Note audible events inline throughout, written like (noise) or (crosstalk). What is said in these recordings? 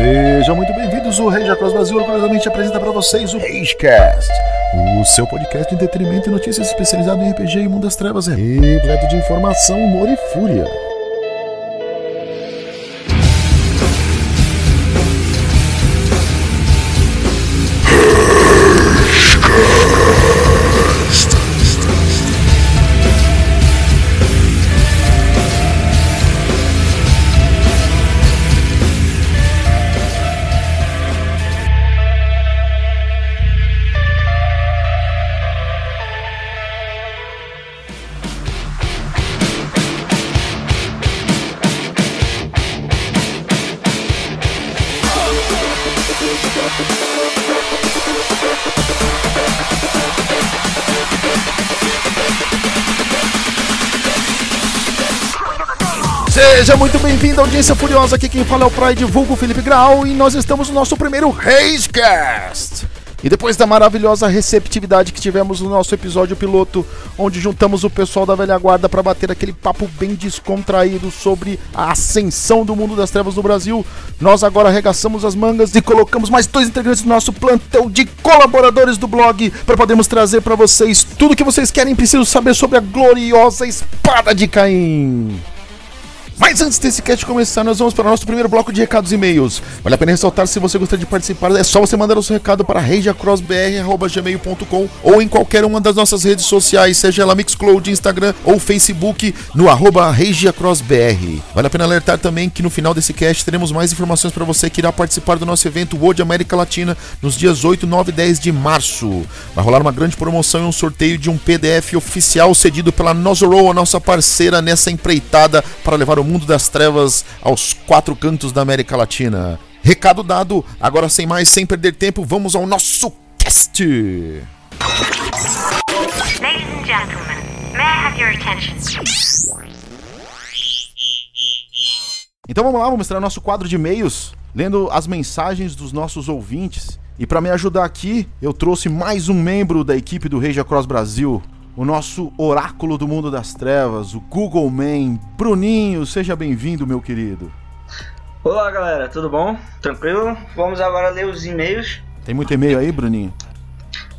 Sejam muito bem-vindos. O Rei Jacross Brasil orgulhosamente apresenta para vocês o Reiscast, o seu podcast de entretenimento e notícias especializado em RPG e mundo das trevas, repleto de informação, humor e fúria. Audiência furiosa. Aqui quem fala é o Pride Vulgo Felipe Grau e nós estamos no nosso primeiro Ragecast. E depois da maravilhosa receptividade que tivemos no nosso episódio piloto, onde juntamos o pessoal da velha guarda para bater aquele papo bem descontraído sobre a ascensão do mundo das trevas no Brasil, nós agora arregaçamos as mangas e colocamos mais dois integrantes do nosso plantel de colaboradores do blog para podermos trazer para vocês tudo que vocês querem e precisam saber sobre a gloriosa espada de Caim. Mas antes desse cast começar, nós vamos para o nosso primeiro bloco de recados e e-mails. Vale a pena ressaltar se você gostaria de participar, é só você mandar o seu recado para reiacrossbr.gmail.com ou em qualquer uma das nossas redes sociais, seja ela Mixcloud, Instagram ou Facebook, no arroba reiacrossbr. Vale a pena alertar também que no final desse cast teremos mais informações para você que irá participar do nosso evento World América Latina nos dias 8, 9 e 10 de março. Vai rolar uma grande promoção e um sorteio de um PDF oficial cedido pela Nozorow, a nossa parceira nessa empreitada para levar o mundo das trevas aos quatro cantos da América Latina. Recado dado, agora sem mais, sem perder tempo, vamos ao nosso cast. Ladies and gentlemen, may I have your attention? Então vamos lá, vamos mostrar nosso quadro de e-mails, lendo as mensagens dos nossos ouvintes. E para me ajudar aqui, eu trouxe mais um membro da equipe do Rage Across Brasil, o nosso oráculo do mundo das trevas, o Google Man. Bruninho, seja bem-vindo, meu querido. Olá galera, tudo bom? Tranquilo? Vamos agora ler os e-mails. Tem muito e-mail aí, Bruninho?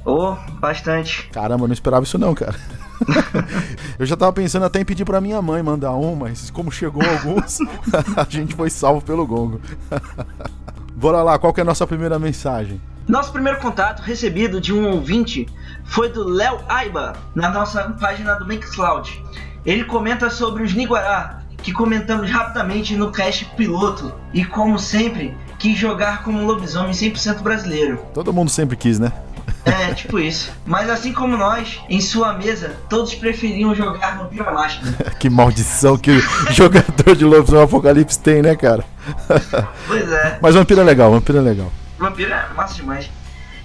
Oh, bastante. Caramba, eu não esperava isso não, cara. (laughs) eu já tava pensando até em pedir pra minha mãe mandar um, mas como chegou alguns, (laughs) a gente foi salvo pelo gongo. (laughs) Bora lá, qual que é a nossa primeira mensagem? Nosso primeiro contato recebido de um ouvinte foi do Léo Aiba, na nossa página do Mixcloud. Ele comenta sobre os Niguará, que comentamos rapidamente no cast piloto, e como sempre, quis jogar como um lobisomem 100% brasileiro. Todo mundo sempre quis, né? É, tipo isso. Mas assim como nós, em sua mesa, todos preferiam jogar Vampiro à Máscara. que maldição que o jogador de Lobisomem Apocalipse tem, né, cara? Pois é. Mas vampiro é legal, vampiro é legal. Vampiro é massa demais.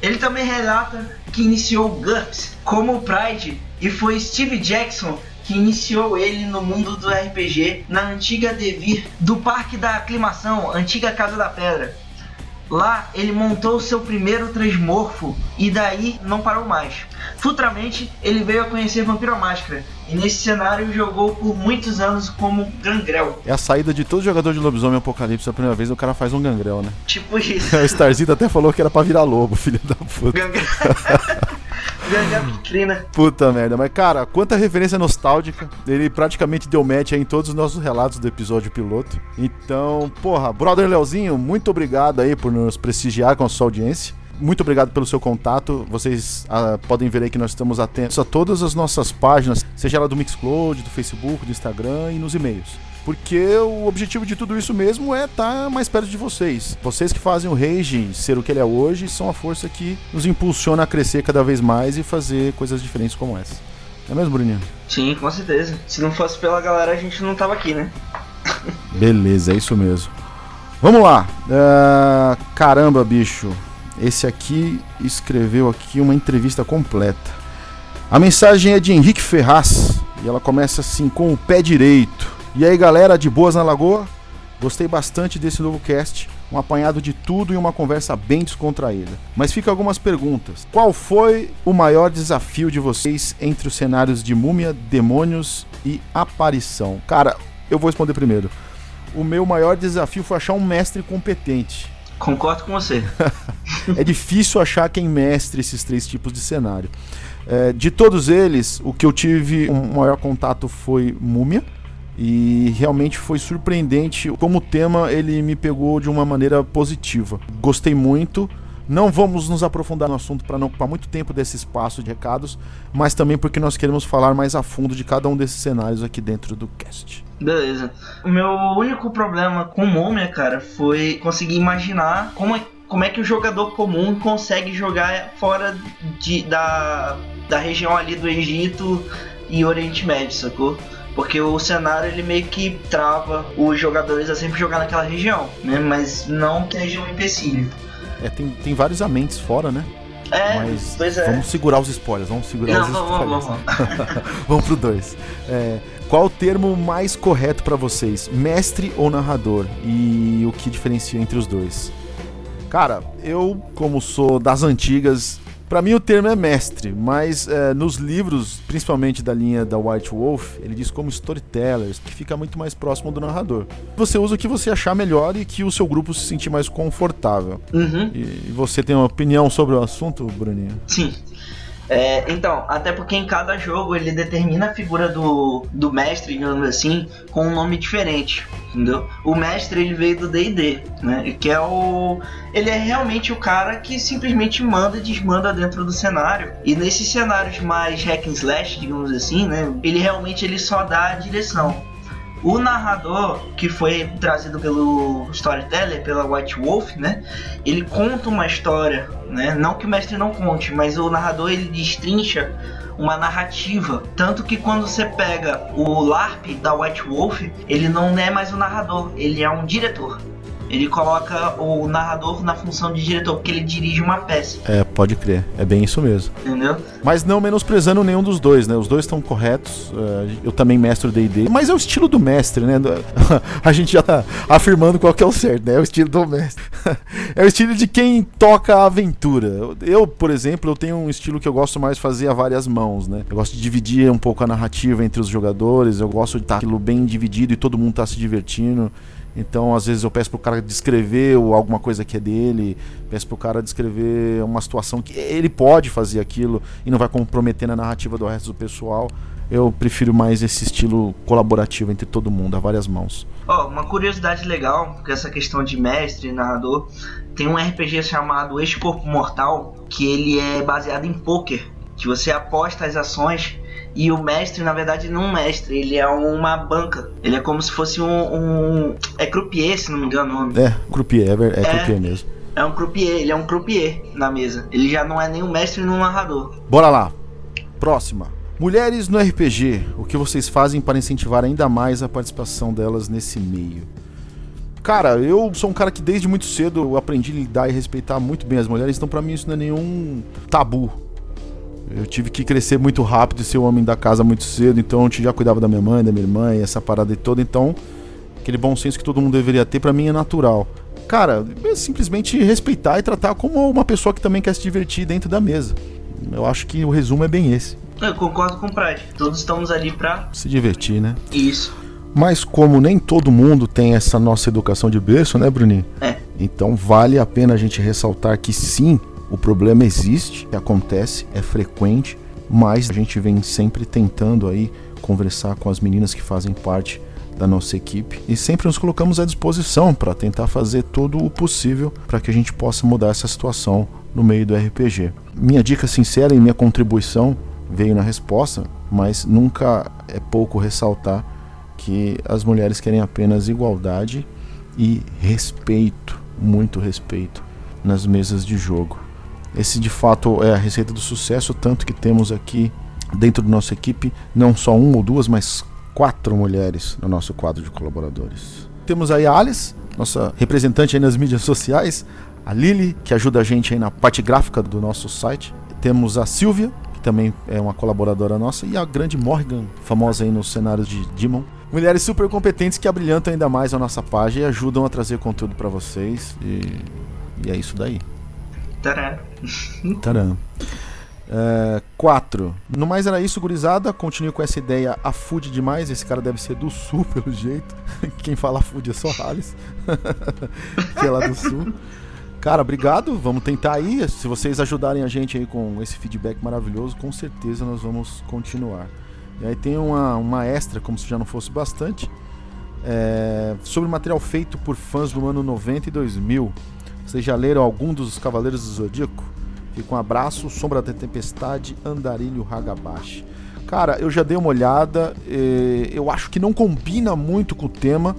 Ele também relata que iniciou GURPS como Pride e foi Steve Jackson que iniciou ele no mundo do RPG na antiga Devir do Parque da Aclimação, antiga Casa da Pedra. Lá ele montou seu primeiro transmorfo e daí não parou mais. Futuramente ele veio a conhecer Vampiro à Máscara e nesse cenário jogou por muitos anos como Gangrel. É a saída de todo jogador de Lobisomem Apocalipse a primeira vez, o cara faz um Gangrel, né? Tipo isso. (laughs) O Starzito até falou que era pra virar lobo, (laughs) filho da puta. Gangrel. (laughs) Vitrina. Puta merda, mas cara, quanta referência nostálgica. Ele praticamente deu match aí em todos os nossos relatos do episódio piloto. Então, porra, brother Leozinho, muito obrigado aí por nos prestigiar com a sua audiência. Muito obrigado pelo seu contato. Vocês ah, podem ver aí que nós estamos atentos a todas as nossas páginas, seja lá do Mixcloud, do Facebook, do Instagram e nos e-mails. Porque o objetivo de tudo isso mesmo é estar mais perto de vocês. Vocês que fazem o Rage ser o que ele é hoje são a força que nos impulsiona a crescer cada vez mais e fazer coisas diferentes como essa. Não é mesmo, Bruninho? Sim, com certeza. Se não fosse pela galera, a gente não tava aqui, né? Beleza, é isso mesmo. Vamos lá. Ah, caramba, bicho. Esse aqui escreveu aqui uma entrevista completa. A mensagem é de Henrique Ferraz e ela começa assim com o pé direito. E aí, galera, de boas na lagoa? Gostei bastante desse novo cast, um apanhado de tudo e uma conversa bem descontraída. Mas fica algumas perguntas. Qual foi o maior desafio de vocês entre os cenários de múmia, demônios e aparição? Cara, eu vou responder primeiro. O meu maior desafio foi achar um mestre competente. Concordo com você. (laughs) é difícil achar quem mestre esses três tipos de cenário. É, de todos eles, o que eu tive um maior contato foi Múmia. E realmente foi surpreendente como o tema ele me pegou de uma maneira positiva. Gostei muito. Não vamos nos aprofundar no assunto para não ocupar muito tempo desse espaço de recados, mas também porque nós queremos falar mais a fundo de cada um desses cenários aqui dentro do cast. Beleza. O meu único problema com Múmia, cara, foi conseguir imaginar como é, como é que o jogador comum consegue jogar fora de, da, da região ali do Egito e Oriente Médio, sacou? Porque o cenário ele meio que trava os jogadores a sempre jogar naquela região, né? Mas não que seja um empecilho. É, tem, tem vários amentes fora, né? É, Mas pois é. Vamos segurar os spoilers, vamos segurar Não, os vamos, spoilers. Vamos, vamos. (laughs) vamos pro 2. É, qual o termo mais correto para vocês? Mestre ou narrador? E o que diferencia entre os dois? Cara, eu, como sou das antigas, para mim o termo é mestre, mas é, nos livros, principalmente da linha da White Wolf, ele diz como storytellers, que fica muito mais próximo do narrador. Você usa o que você achar melhor e que o seu grupo se sentir mais confortável. Uhum. E, e você tem uma opinião sobre o assunto, Bruninho? Sim. É, então, até porque em cada jogo ele determina a figura do, do mestre, digamos assim, com um nome diferente, entendeu? O mestre ele veio do D&D, né? Que é o ele é realmente o cara que simplesmente manda e desmanda dentro do cenário. E nesses cenários mais hack and slash, digamos assim, né? Ele realmente ele só dá a direção. O narrador, que foi trazido pelo storyteller, pela White Wolf, né? Ele conta uma história, né? Não que o mestre não conte, mas o narrador ele destrincha uma narrativa. Tanto que quando você pega o LARP da White Wolf, ele não é mais o narrador, ele é um diretor. Ele coloca o narrador na função de diretor, porque ele dirige uma peça. É, pode crer. É bem isso mesmo. Entendeu? Mas não menosprezando nenhum dos dois, né? Os dois estão corretos. Uh, eu também mestro D&D. Mas é o estilo do mestre, né? (laughs) A gente já tá afirmando qual que é o certo, né? É o estilo do mestre. (laughs) é o estilo de quem toca a aventura. Eu, por exemplo, eu tenho um estilo que eu gosto mais de fazer a várias mãos, né? Eu gosto de dividir um pouco a narrativa entre os jogadores. Eu gosto de estar aquilo bem dividido e todo mundo tá se divertindo. Então, às vezes eu peço pro cara descrever alguma coisa que é dele, peço pro cara descrever uma situação que ele pode fazer aquilo e não vai comprometer na narrativa do resto do pessoal. Eu prefiro mais esse estilo colaborativo entre todo mundo, a várias mãos. Oh, uma curiosidade legal, que essa questão de mestre e narrador, tem um RPG chamado Ex-Corpo Mortal, que ele é baseado em poker, que você aposta as ações e o mestre, na verdade, não é um mestre, ele é uma banca. Ele é como se fosse um. um é croupier, se não me engano o nome. É, croupier, é, é, é croupier mesmo. É um croupier, ele é um croupier na mesa. Ele já não é nem um mestre nem um narrador. Bora lá. Próxima. Mulheres no RPG, o que vocês fazem para incentivar ainda mais a participação delas nesse meio? Cara, eu sou um cara que desde muito cedo aprendi a lidar e respeitar muito bem as mulheres, então para mim isso não é nenhum tabu. Eu tive que crescer muito rápido e ser o homem da casa muito cedo, então eu já cuidava da minha mãe, da minha irmã e essa parada toda, então aquele bom senso que todo mundo deveria ter para mim é natural. Cara, é simplesmente respeitar e tratar como uma pessoa que também quer se divertir dentro da mesa. Eu acho que o resumo é bem esse. Eu concordo com o Pride. Todos estamos ali pra se divertir, né? Isso. Mas como nem todo mundo tem essa nossa educação de berço, né, Bruninho? É. Então vale a pena a gente ressaltar que sim, o problema existe, acontece, é frequente, mas a gente vem sempre tentando aí conversar com as meninas que fazem parte da nossa equipe e sempre nos colocamos à disposição para tentar fazer todo o possível para que a gente possa mudar essa situação no meio do RPG. Minha dica sincera e minha contribuição veio na resposta, mas nunca é pouco ressaltar que as mulheres querem apenas igualdade e respeito, muito respeito nas mesas de jogo. Esse de fato é a receita do sucesso, tanto que temos aqui dentro da nossa equipe não só uma ou duas, mas quatro mulheres no nosso quadro de colaboradores. Temos aí a Alice, nossa representante aí nas mídias sociais, a Lily, que ajuda a gente aí na parte gráfica do nosso site. Temos a Silvia, que também é uma colaboradora nossa, e a grande Morgan, famosa aí nos cenários de Demon. Mulheres super competentes que abrilhantam ainda mais a nossa página e ajudam a trazer conteúdo para vocês. E, e é isso daí. Tcharam. (laughs) Tcharam. É, quatro. No mais era isso, gurizada. Continue com essa ideia a food demais. Esse cara deve ser do sul, (laughs) pelo jeito. Quem fala food é só Halles. (laughs) que é lá do sul. Cara, obrigado. Vamos tentar aí. Se vocês ajudarem a gente aí com esse feedback maravilhoso, com certeza nós vamos continuar. E aí tem uma, uma extra, como se já não fosse bastante, é, sobre material feito por fãs do ano 90 e 2000. Vocês já leram algum dos Cavaleiros do Zodíaco? Fica um abraço, Sombra da Tempestade, Andarilho Hagabashi. Cara, eu já dei uma olhada, eu acho que não combina muito com o tema.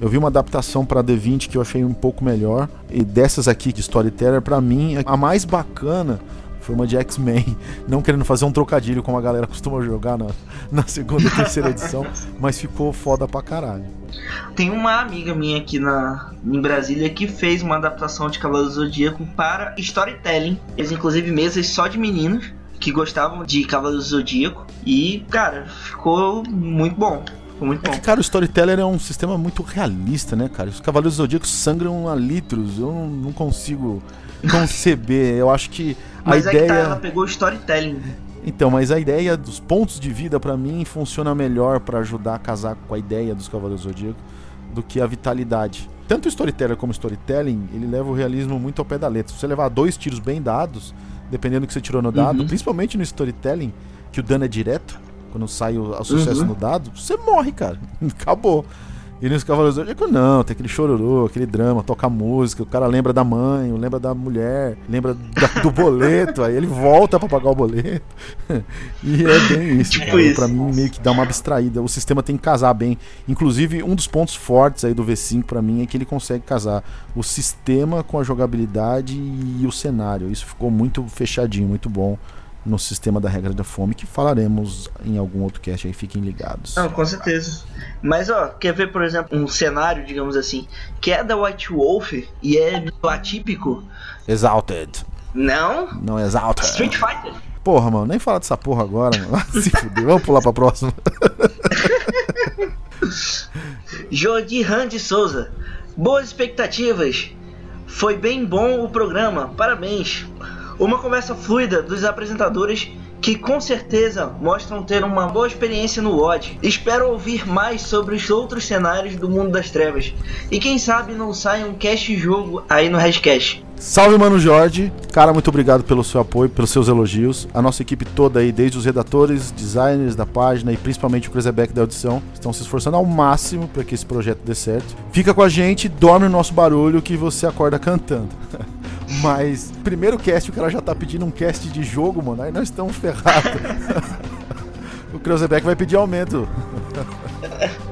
Eu vi uma adaptação para D20 que eu achei um pouco melhor. E dessas aqui de Storyteller, para mim, a mais bacana foi uma de X-Men. (laughs) Não querendo fazer um trocadilho como a galera costuma jogar na, na segunda e terceira edição, mas ficou foda pra caralho. Tem uma amiga minha aqui na, em Brasília que fez uma adaptação de Cavaleiro do Zodíaco para storytelling. Eles, inclusive, mesas só de meninos que gostavam de Cavaleiro do Zodíaco. E, cara, ficou muito bom. muito é bom. Que, cara, o storyteller é um sistema muito realista, né, cara? Os Cavaleiros do Zodíaco sangram a litros. Eu não consigo conceber. Eu acho que a Mas ideia. É que tá, ela pegou o storytelling. Então, mas a ideia dos pontos de vida para mim funciona melhor para ajudar a casar com a ideia dos Cavaleiros do Zodíaco do que a vitalidade. Tanto o storyteller como o storytelling, ele leva o realismo muito ao pé da letra. Se você levar dois tiros bem dados, dependendo do que você tirou no dado, uhum. principalmente no storytelling, que o dano é direto, quando sai o, o sucesso uhum. no dado, você morre, cara. (laughs) Acabou. E nos Cavaleiros do Zodíaco, não, tem aquele chororô, aquele drama, toca música, o cara lembra da mãe, lembra da mulher, lembra da, do boleto, aí ele volta para pagar o boleto. (laughs) e é bem isso, tipo cara. Pra mim, meio que dá uma abstraída. O sistema tem que casar bem. Inclusive, um dos pontos fortes aí do V5 para mim é que ele consegue casar o sistema com a jogabilidade e o cenário. Isso ficou muito fechadinho, muito bom no sistema da regra da fome, que falaremos em algum outro cast aí, fiquem ligados. Não, com certeza. Mas ó, quer ver, por exemplo, um cenário, digamos assim, que é da White Wolf e é atípico? Exalted. Não? Não, Exalted. Street Fighter. Porra, mano, nem falar dessa porra agora, mano. (laughs) Se fuder, vamos pular pra próxima. (laughs) Jordi de Souza. Boas expectativas. Foi bem bom o programa, parabéns. Uma conversa fluida dos apresentadores que com certeza mostram ter uma boa experiência no WOD. Espero ouvir mais sobre os outros cenários do mundo das trevas. E quem sabe não saia um cast jogo aí no Redcast. Salve, mano Jorge. Cara, muito obrigado pelo seu apoio, pelos seus elogios. A nossa equipe toda aí, desde os redatores, designers da página e principalmente o Cruzebeck da audição, estão se esforçando ao máximo para que esse projeto dê certo. Fica com a gente, dorme no nosso barulho que você acorda cantando. (laughs) Mas, primeiro cast, o cara já tá pedindo um cast de jogo, mano. Aí nós estamos ferrados. (laughs) o Kreuzebeck vai pedir aumento.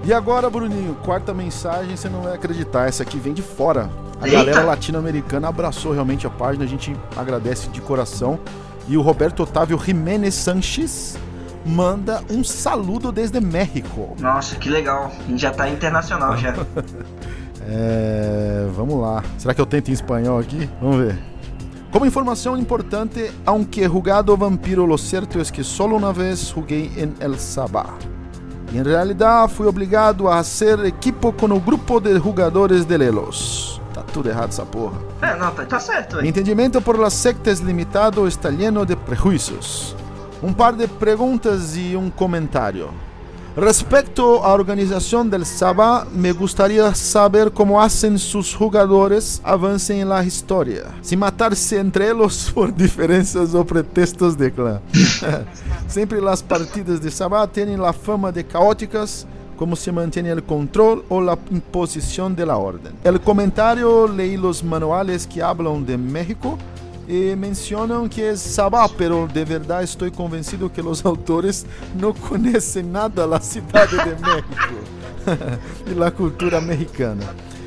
e agora, Bruninho, quarta mensagem, você não vai acreditar. Essa aqui vem de fora. A galera latino-americana abraçou realmente a página, a gente agradece de coração. E o Roberto Otávio Jiménez Sanches manda um saludo desde México. Nossa, que legal. A gente já tá internacional já. (laughs) É, vamos lá. Será que eu tento em espanhol aqui? Vamos ver. Como informação importante, aunque he jugado Vampiro, lo cierto es que solo una vez juguei en El Sabá. Y en realidad fui obligado a hacer equipo con el grupo de jugadores de Lelos. Tá tudo errado essa porra. É, não, tá, tá certo. Mi entendimiento por las sectas limitado está lleno de prejuicios. Un par de preguntas y un comentario. Respecto a organización del Saba, me gustaría saber cómo hacen sus jugadores avancen en la historia, sin matarse entre ellos (laughs) por diferencias o pretextos de clan. (laughs) Siempre las partidas de Saba tienen la fama de caóticas, cómo se control o la imposición de la orden. El comentario leí los manuales que hablan de México e mencionam que é Sabá, pero de verdade estou convencido que os (laughs) autores não conhecem nada da cidade de México (laughs) e da cultura mexicana.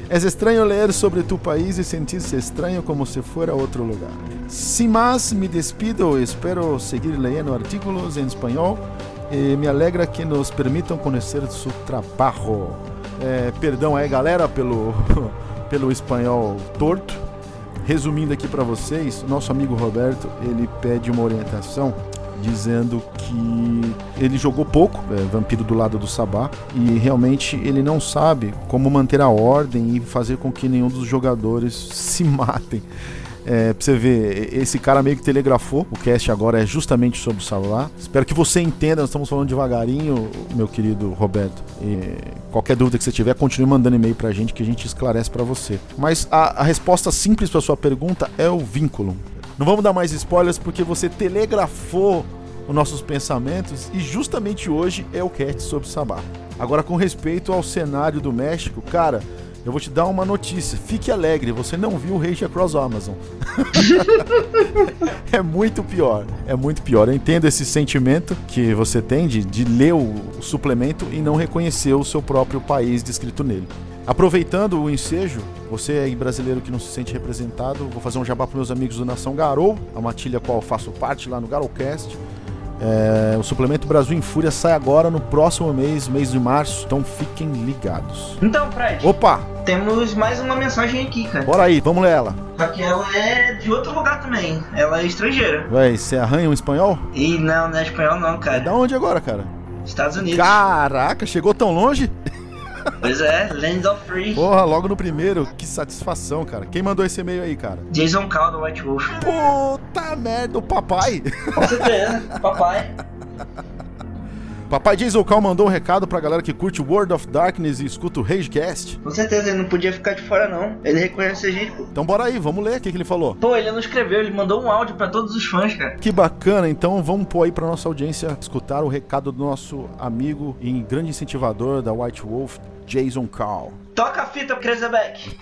É estranho ler sobre tu país e sentir-se estranho como se fosse outro lugar. Sem mais, me despido e espero seguir lendo artigos em espanhol e me alegra que nos permitam conhecer seu trabalho. É, perdão aí, galera, pelo, (laughs) pelo espanhol torto Resumindo aqui para vocês, nosso amigo Roberto, ele pede uma orientação dizendo que ele jogou pouco é, Vampiro do lado do Sabá e realmente ele não sabe como manter a ordem e fazer com que nenhum dos jogadores (laughs) se matem. É, pra você ver, esse cara meio que telegrafou. O cast agora é justamente sobre o Sabá. Espero que você entenda, nós estamos falando devagarinho, meu querido Roberto. E qualquer dúvida que você tiver, continue mandando e-mail pra gente que a gente esclarece para você. Mas a, a resposta simples pra sua pergunta é o vínculo. Não vamos dar mais spoilers porque você telegrafou os nossos pensamentos e justamente hoje é o cast sobre o Sabá. Agora, com respeito ao cenário do México, cara, eu vou te dar uma notícia. Fique alegre, você não viu o Rage Across Amazon. (laughs) é muito pior. É muito pior. Eu entendo esse sentimento que você tem de, de ler o, o suplemento e não reconhecer o seu próprio país descrito nele. Aproveitando o ensejo, você aí brasileiro que não se sente representado, vou fazer um jabá para meus amigos do Nação Garou, a matilha qual faço parte lá no Garocast. É, o suplemento Brasil em Fúria sai agora no próximo mês, mês de março. Então fiquem ligados. Então, Fred. Opa! Temos mais uma mensagem aqui, cara. Bora aí, vamos ler ela. Só que ela é de outro lugar também. Ela é estrangeira. Vai, você arranha um espanhol? E não, não é espanhol não, cara. É da onde agora, cara? Estados Unidos. Caraca, chegou tão longe? Pois é, Land of Free. Porra, logo no primeiro, que satisfação, cara. Quem mandou esse e-mail aí, cara? Jason Cal do White Wolf. Puta merda, o papai. Com certeza, papai. Papai Jason Cal mandou um recado pra galera que curte World of Darkness e escuta o Ragecast. Com certeza, ele não podia ficar de fora, não. Ele reconhece a gente, pô. Então bora aí, vamos ler o que, que ele falou. Pô, ele não escreveu, ele mandou um áudio pra todos os fãs, cara. Que bacana, então vamos pôr aí pra nossa audiência escutar o recado do nosso amigo e grande incentivador da White Wolf, Jason Cal. Toca a fita, Krezebeck.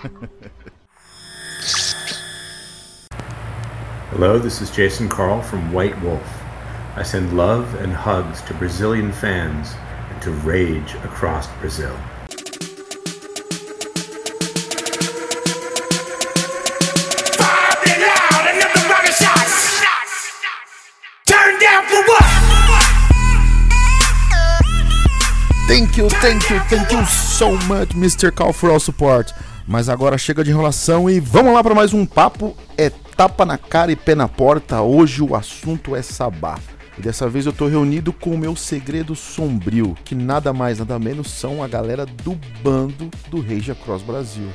Hello, this is Jason Carl from White Wolf. I send love and hugs to Brazilian fans and to rage across Brazil. Thank you, thank you, thank you so much, Mr. Cal, for all support. Mas agora chega de enrolação e vamos lá para mais um papo. É tapa na cara e pé na porta. Hoje o assunto é sabá. E dessa vez eu tô reunido com o meu segredo sombrio, que nada mais nada menos são a galera do bando do Rage Across Brasil.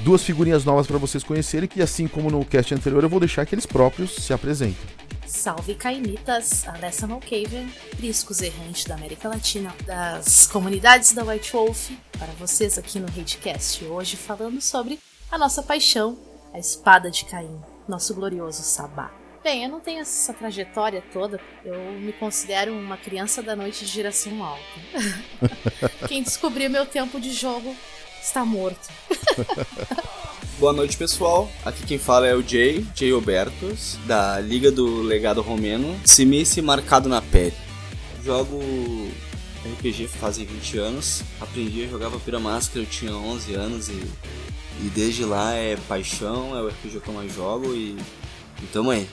Duas figurinhas novas para vocês conhecerem, que assim como no cast anterior eu vou deixar que eles próprios se apresentem. Salve Cainitas, Alessa Malkaven, Priscos Errantes da América Latina, das comunidades da White Wolf, para vocês aqui no Radecast, hoje falando sobre a nossa paixão, a espada de Caim, nosso glorioso Sabá. Bem, eu não tenho essa trajetória toda, eu me considero uma criança da noite de geração alta. (laughs) Quem descobriu meu tempo de jogo está morto. (laughs) Boa noite, pessoal. Aqui quem fala é o Jay, Jay Robertos, da Liga do Legado Romeno, Simice marcado na pele. Jogo RPG fazem 20 anos, aprendi a jogar Vampira Máscara, eu tinha 11 anos e, e desde lá é paixão, é o RPG que eu mais jogo e, e tamo aí.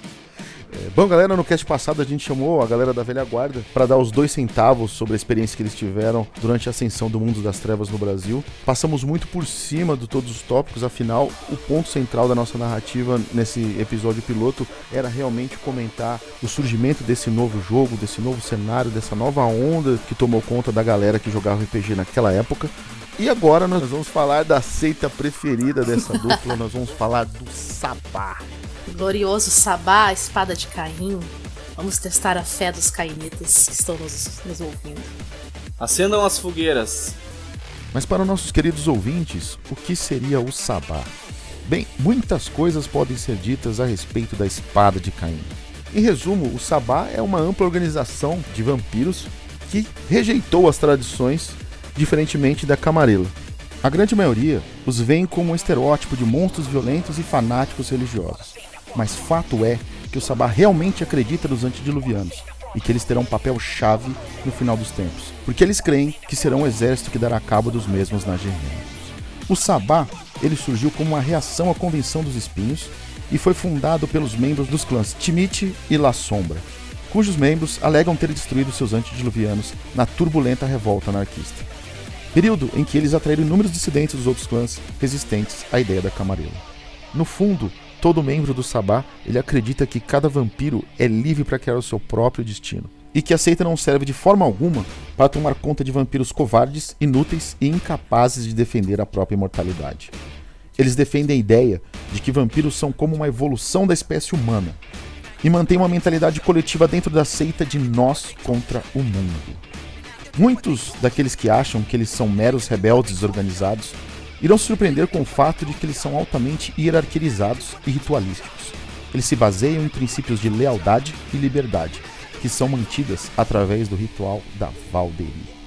É, bom, galera, no cast passado a gente chamou a galera da velha guarda para dar os dois centavos sobre a experiência que eles tiveram durante a ascensão do mundo das trevas no Brasil. Passamos muito por cima de todos os tópicos, afinal, o ponto central da nossa narrativa nesse episódio piloto era realmente comentar o surgimento desse novo jogo, desse novo cenário, dessa nova onda que tomou conta da galera que jogava RPG naquela época. E agora nós vamos falar da seita preferida dessa dupla, nós vamos falar do Sabá. Glorioso Sabá, a espada de Caim. Vamos testar a fé dos cainitas que estão nos, nos ouvindo. Acendam as fogueiras. Mas para nossos queridos ouvintes, o que seria o Sabá? Bem, muitas coisas podem ser ditas a respeito da espada de Caim. Em resumo, o Sabá é uma ampla organização de vampiros que rejeitou as tradições, diferentemente da Camarela. A grande maioria os veem como um estereótipo de monstros violentos e fanáticos religiosos. Mas fato é que o Sabá realmente acredita nos antediluvianos e que eles terão um papel chave no final dos tempos, porque eles creem que serão o exército que dará cabo dos mesmos na Gerena. O Sabá ele surgiu como uma reação à Convenção dos Espinhos e foi fundado pelos membros dos clãs Timite e La Sombra, cujos membros alegam ter destruído seus antediluvianos na turbulenta revolta anarquista. Período em que eles atraíram inúmeros dissidentes dos outros clãs resistentes à ideia da Camarela. No fundo, todo membro do Sabá ele acredita que cada vampiro é livre para criar o seu próprio destino e que a seita não serve de forma alguma para tomar conta de vampiros covardes, inúteis e incapazes de defender a própria imortalidade. Eles defendem a ideia de que vampiros são como uma evolução da espécie humana e mantém uma mentalidade coletiva dentro da seita de nós contra o mundo. Muitos daqueles que acham que eles são meros rebeldes desorganizados irão se surpreender com o fato de que eles são altamente hierarquizados e ritualísticos. Eles se baseiam em princípios de lealdade e liberdade, que são mantidas através do ritual da Valderie.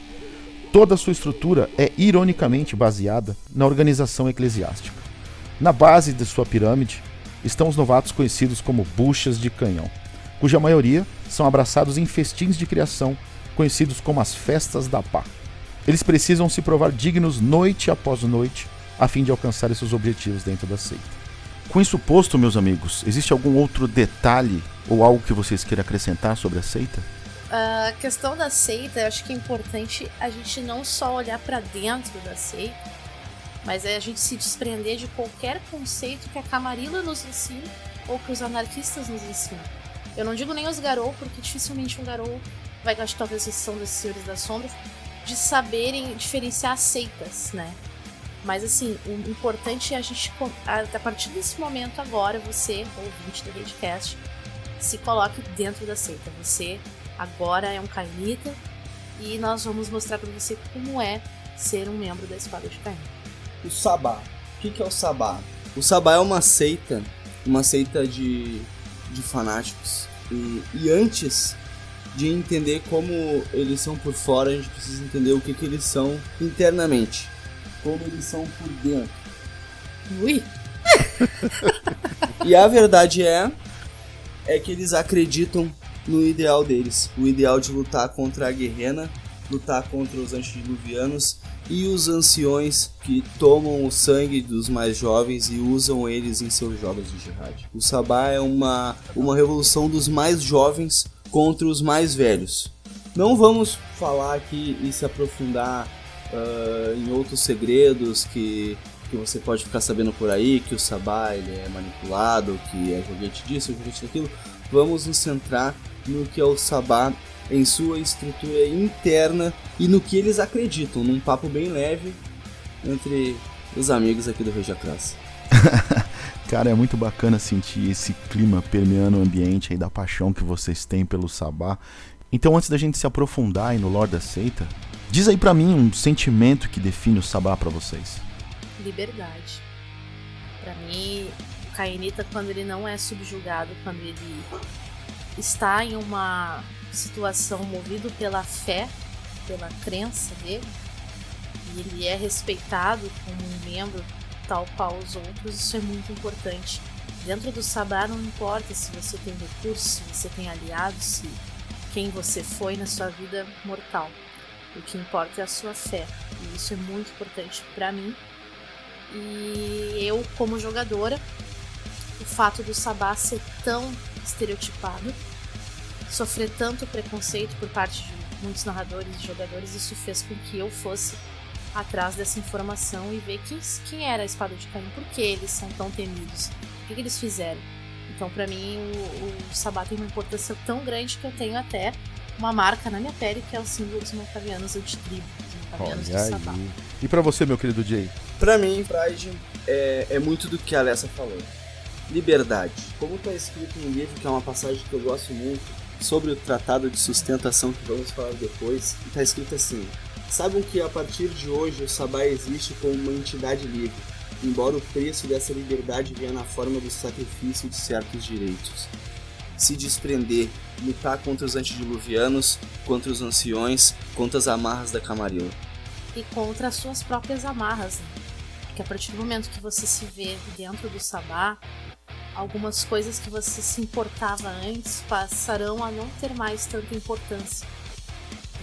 Toda sua estrutura é ironicamente baseada na organização eclesiástica. Na base de sua pirâmide estão os novatos conhecidos como buchas de canhão, cuja maioria são abraçados em festins de criação, conhecidos como as festas da pá. Eles precisam se provar dignos noite após noite, a fim de alcançar seus objetivos dentro da seita. Com isso posto, meus amigos, existe algum outro detalhe ou algo que vocês queiram acrescentar sobre a seita? A questão da seita, eu acho que é importante a gente não só olhar para dentro da seita, mas é a gente se desprender de qualquer conceito que a Camarilla nos ensina ou que os anarquistas nos ensinam. Eu não digo nem os Garou, porque dificilmente um Garou vai gostar, talvez exceção desses Senhores das Sombras, de saberem diferenciar seitas, né? Mas assim, o importante é a gente, a partir desse momento agora, você, ouvinte do Redcast, se coloque dentro da seita. Você agora é um Kainita e nós vamos mostrar para você como é ser um membro da Espada de Caim. O Sabá. O que é o Sabá? O Sabá é uma seita, uma seita de, de fanáticos. E, e antes de entender como eles são por fora, a gente precisa entender o que, que eles são internamente. Como eles são por dentro. Ui! (laughs) e a verdade é é que eles acreditam no ideal deles, o ideal de lutar contra a guerrena, lutar contra os antediluvianos e os anciões que tomam o sangue dos mais jovens e usam eles em seus jogos de jihad. O Sabá é uma, uma revolução dos mais jovens contra os mais velhos. Não vamos falar aqui e se aprofundar uh, em outros segredos que, que você pode ficar sabendo por aí, que o Sabá ele é manipulado, que é joguete disso, joguete daquilo. Vamos nos centrar no que é o Sabá em sua estrutura interna e no que eles acreditam, num papo bem leve entre os amigos aqui do Regia Classe. (laughs) Cara, é muito bacana sentir esse clima permeando o ambiente aí da paixão que vocês têm pelo Sabá. Então, antes da gente se aprofundar aí no Lord da Seita, diz aí para mim um sentimento que define o Sabá para vocês. Liberdade. Para mim, o Kainita, quando ele não é subjugado, quando ele está em uma situação movido pela fé, pela crença dele, e ele é respeitado como um membro tal qual os outros, isso é muito importante. Dentro do Sabá não importa se você tem recursos, se você tem aliados, se quem você foi na sua vida mortal. O que importa é a sua fé. E isso é muito importante para mim. E eu, como jogadora, o fato do Sabá ser tão estereotipado, sofrer tanto preconceito por parte de muitos narradores e jogadores, isso fez com que eu fosse atrás dessa informação e ver quem, quem era a espada de Caim, por que eles são tão temidos, o que, que eles fizeram. Então, para mim, o, o Sabá tem uma importância tão grande que eu tenho até uma marca na minha pele que é o símbolo dos Malkavianos antitribo, dos do Sabá. E para você, meu querido Jay? Para mim, Pride é, é muito do que a Alessa falou liberdade. Como está escrito no livro, que é uma passagem que eu gosto muito, sobre o tratado de sustentação que vamos falar depois, está escrito assim: Saibam que a partir de hoje o Sabá existe como uma entidade livre, embora o preço dessa liberdade venha na forma do sacrifício de certos direitos. Se desprender, lutar contra os antediluvianos, contra os anciões, contra as amarras da Camarilla. E contra as suas próprias amarras, né? Porque a partir do momento que você se vê dentro do Sabá, algumas coisas que você se importava antes passarão a não ter mais tanta importância.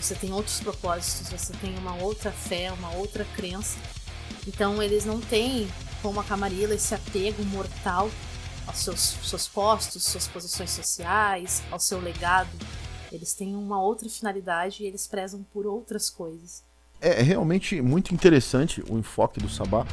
Você tem outros propósitos, você tem uma outra fé, uma outra crença. Então eles não têm, como a Camarilla, esse apego mortal aos seus, seus postos, suas posições sociais, ao seu legado. Eles têm uma outra finalidade e eles prezam por outras coisas. É realmente muito interessante o enfoque do Sabá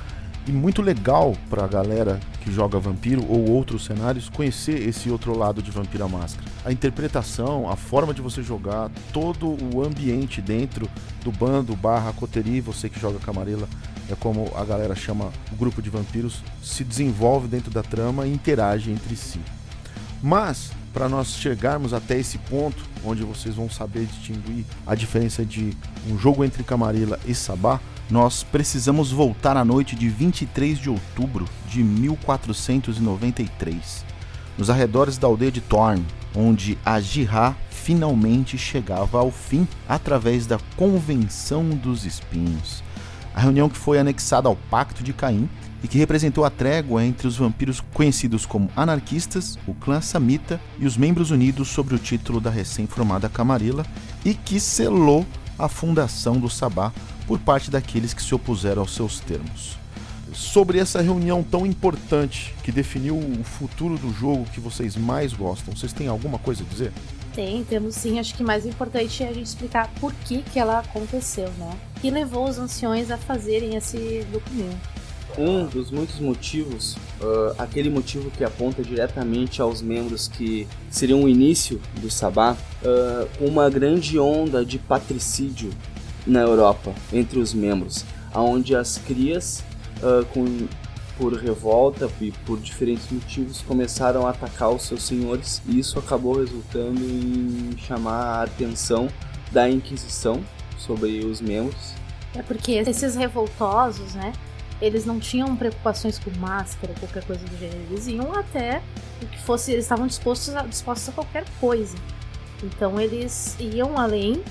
e muito legal pra galera que joga Vampiro ou outros cenários conhecer esse outro lado de Vampira Máscara. A interpretação, a forma de você jogar, todo o ambiente dentro do bando barra coterie, você que joga Camarela, é como a galera chama o grupo de vampiros, se desenvolve dentro da trama e interage entre si. Mas, para nós chegarmos até esse ponto, onde vocês vão saber distinguir a diferença de um jogo entre Camarilla e Sabá, nós precisamos voltar à noite de 23 de outubro de 1493, nos arredores da aldeia de Thorn, onde a Jihá finalmente chegava ao fim através da Convenção dos Espinhos. A reunião que foi anexada ao Pacto de Caim e que representou a trégua entre os vampiros conhecidos como anarquistas, o clã Samita e os membros unidos sobre o título da recém-formada Camarilla e que selou a fundação do Sabá por parte daqueles que se opuseram aos seus termos. Sobre essa reunião tão importante que definiu o futuro do jogo que vocês mais gostam, vocês têm alguma coisa a dizer? Tem, temos sim. Acho que mais importante é a gente explicar por que, que ela aconteceu, né? Que levou os anciões a fazerem esse documento. Um dos muitos motivos, uh, aquele motivo que aponta diretamente aos membros que seriam o início do Sabá, uh, uma grande onda de patricídio na Europa entre os membros, onde as crias, uh, com, por revolta e por diferentes motivos, começaram a atacar os seus senhores, e isso acabou resultando em chamar a atenção da Inquisição sobre os membros. É porque esses revoltosos, né? Eles não tinham preocupações com máscara, qualquer coisa do gênero. Eles iam até o que fosse, eles estavam dispostos a, dispostos a qualquer coisa. Então eles iam além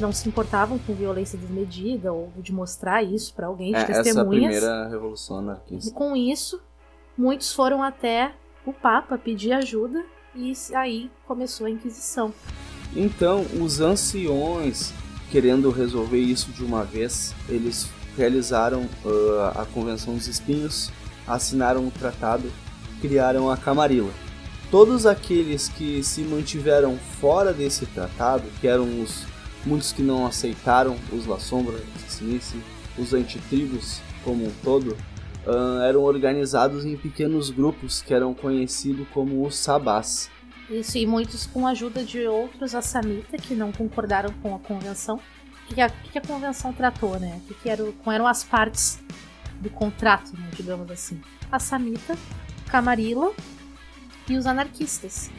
não se importavam com violência desmedida ou de mostrar isso para alguém, de É, essa testemunhas. primeira revolução anarquista. E com isso, muitos foram até o Papa pedir ajuda e aí começou a Inquisição. Então, os anciões, querendo resolver isso de uma vez, eles realizaram ah, a Convenção dos Espinhos, assinaram o tratado, criaram a Camarilla. Todos aqueles que se mantiveram fora desse tratado, que eram os muitos que não aceitaram os La Sombra, os antitribos como um todo, ah, eram organizados em pequenos grupos que eram conhecidos como os Sabás. Isso, e muitos com a ajuda de outros assamita que não concordaram com a convenção. O que a, que a convenção tratou, né? O que, eram, eram as partes do contrato, né, digamos assim. A Samita, Camarilla e os anarquistas.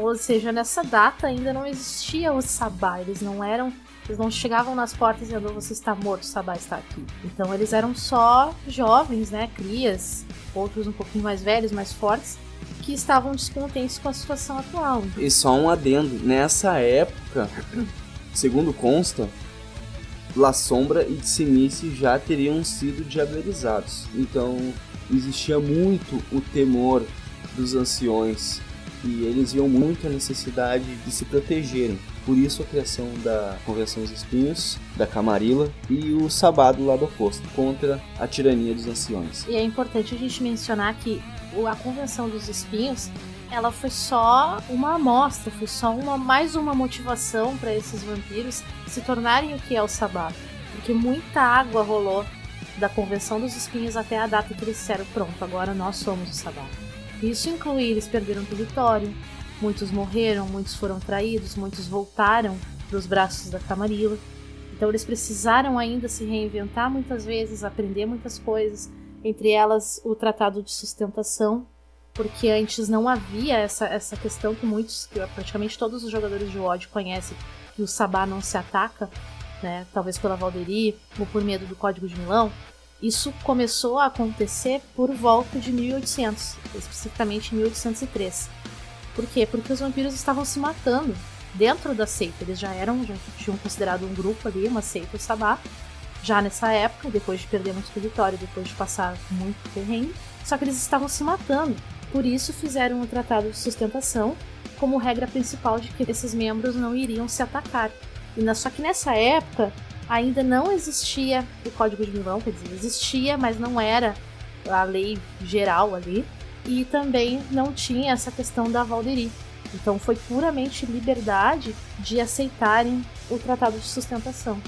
Ou seja, nessa data ainda não existia o Sabá, eles não eram. Eles não chegavam nas portas dizendo você está morto, Sabá está aqui. Então eles eram só jovens, né? Crias, outros um pouquinho mais velhos, mais fortes, que estavam descontentes com a situação atual. E só um adendo, nessa época, segundo consta, La Sombra e Sinice já teriam sido diabolizados. Então existia muito o temor dos anciões e eles viam muito a necessidade de se protegerem. Por isso a criação da Convenção dos Espinhos, da Camarilla e o Sabá do lado oposto, contra a tirania dos anciões. E é importante a gente mencionar que a Convenção dos Espinhos ela foi só uma amostra, foi só uma mais uma motivação para esses vampiros se tornarem o que é o Sabá. Porque muita água rolou da Convenção dos Espinhos até a data que eles disseram: pronto, agora nós somos o Sabá. Isso inclui eles perderam território, muitos morreram, muitos foram traídos, muitos voltaram para os braços da Camarilla. Então eles precisaram ainda se reinventar muitas vezes, aprender muitas coisas, entre elas o tratado de sustentação, porque antes não havia essa, essa questão que muitos, que praticamente todos os jogadores de WoD conhecem, que o Sabá não se ataca, né, talvez pela Valderi ou por medo do Código de Milão. Isso começou a acontecer por volta de 1800, especificamente em 1803. Por quê? Porque os vampiros estavam se matando dentro da seita. Eles já eram, já tinham considerado um grupo ali, uma seita, o Sabá, já nessa época, depois de perder muito território, depois de passar muito terreno. Só que eles estavam se matando. Por isso fizeram um tratado de sustentação como regra principal de que esses membros não iriam se atacar. E na- só que nessa época ainda não existia o Código de Milão, quer dizer, existia, mas não era a lei geral ali. E também não tinha essa questão da Valderi. Então foi puramente liberdade de aceitarem o tratado de sustentação.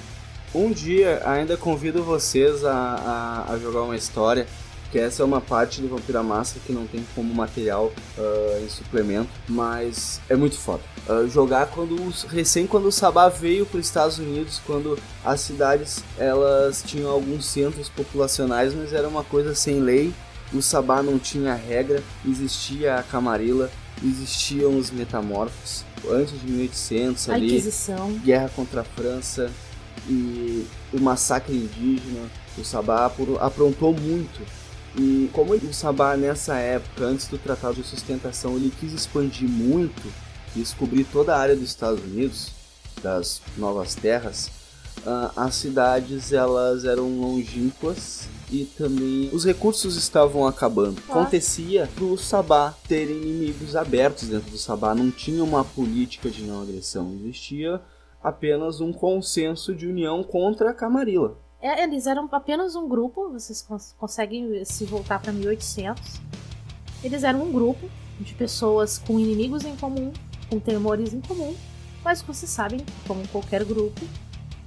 Um dia ainda convido vocês a, a, a jogar uma história que essa é uma parte do Vampira Massa que não tem como material uh, em suplemento, mas é muito foda. Uh, jogar quando recém quando o Sabá veio para os Estados Unidos, quando as cidades elas tinham alguns centros populacionais, mas era uma coisa sem lei. O Sabá não tinha regra, existia a Camarilla, existiam os metamorfos antes de 1800 A ali, Inquisição. guerra contra a França e o massacre indígena. O Sabá apro- aprontou muito. E como o Sabá nessa época, antes do Tratado de Sustentação, ele quis expandir muito e descobrir toda a área dos Estados Unidos, das novas terras, ah, as cidades elas eram longínquas e também os recursos estavam acabando. Claro. Acontecia do Sabá terem inimigos abertos dentro do Sabá, não tinha uma política de não agressão, existia apenas um consenso de união contra a Camarilla. É, eles eram apenas um grupo, vocês cons- conseguem se voltar para 1800. Eles eram um grupo de pessoas com inimigos em comum, com temores em comum, mas vocês sabem, como qualquer grupo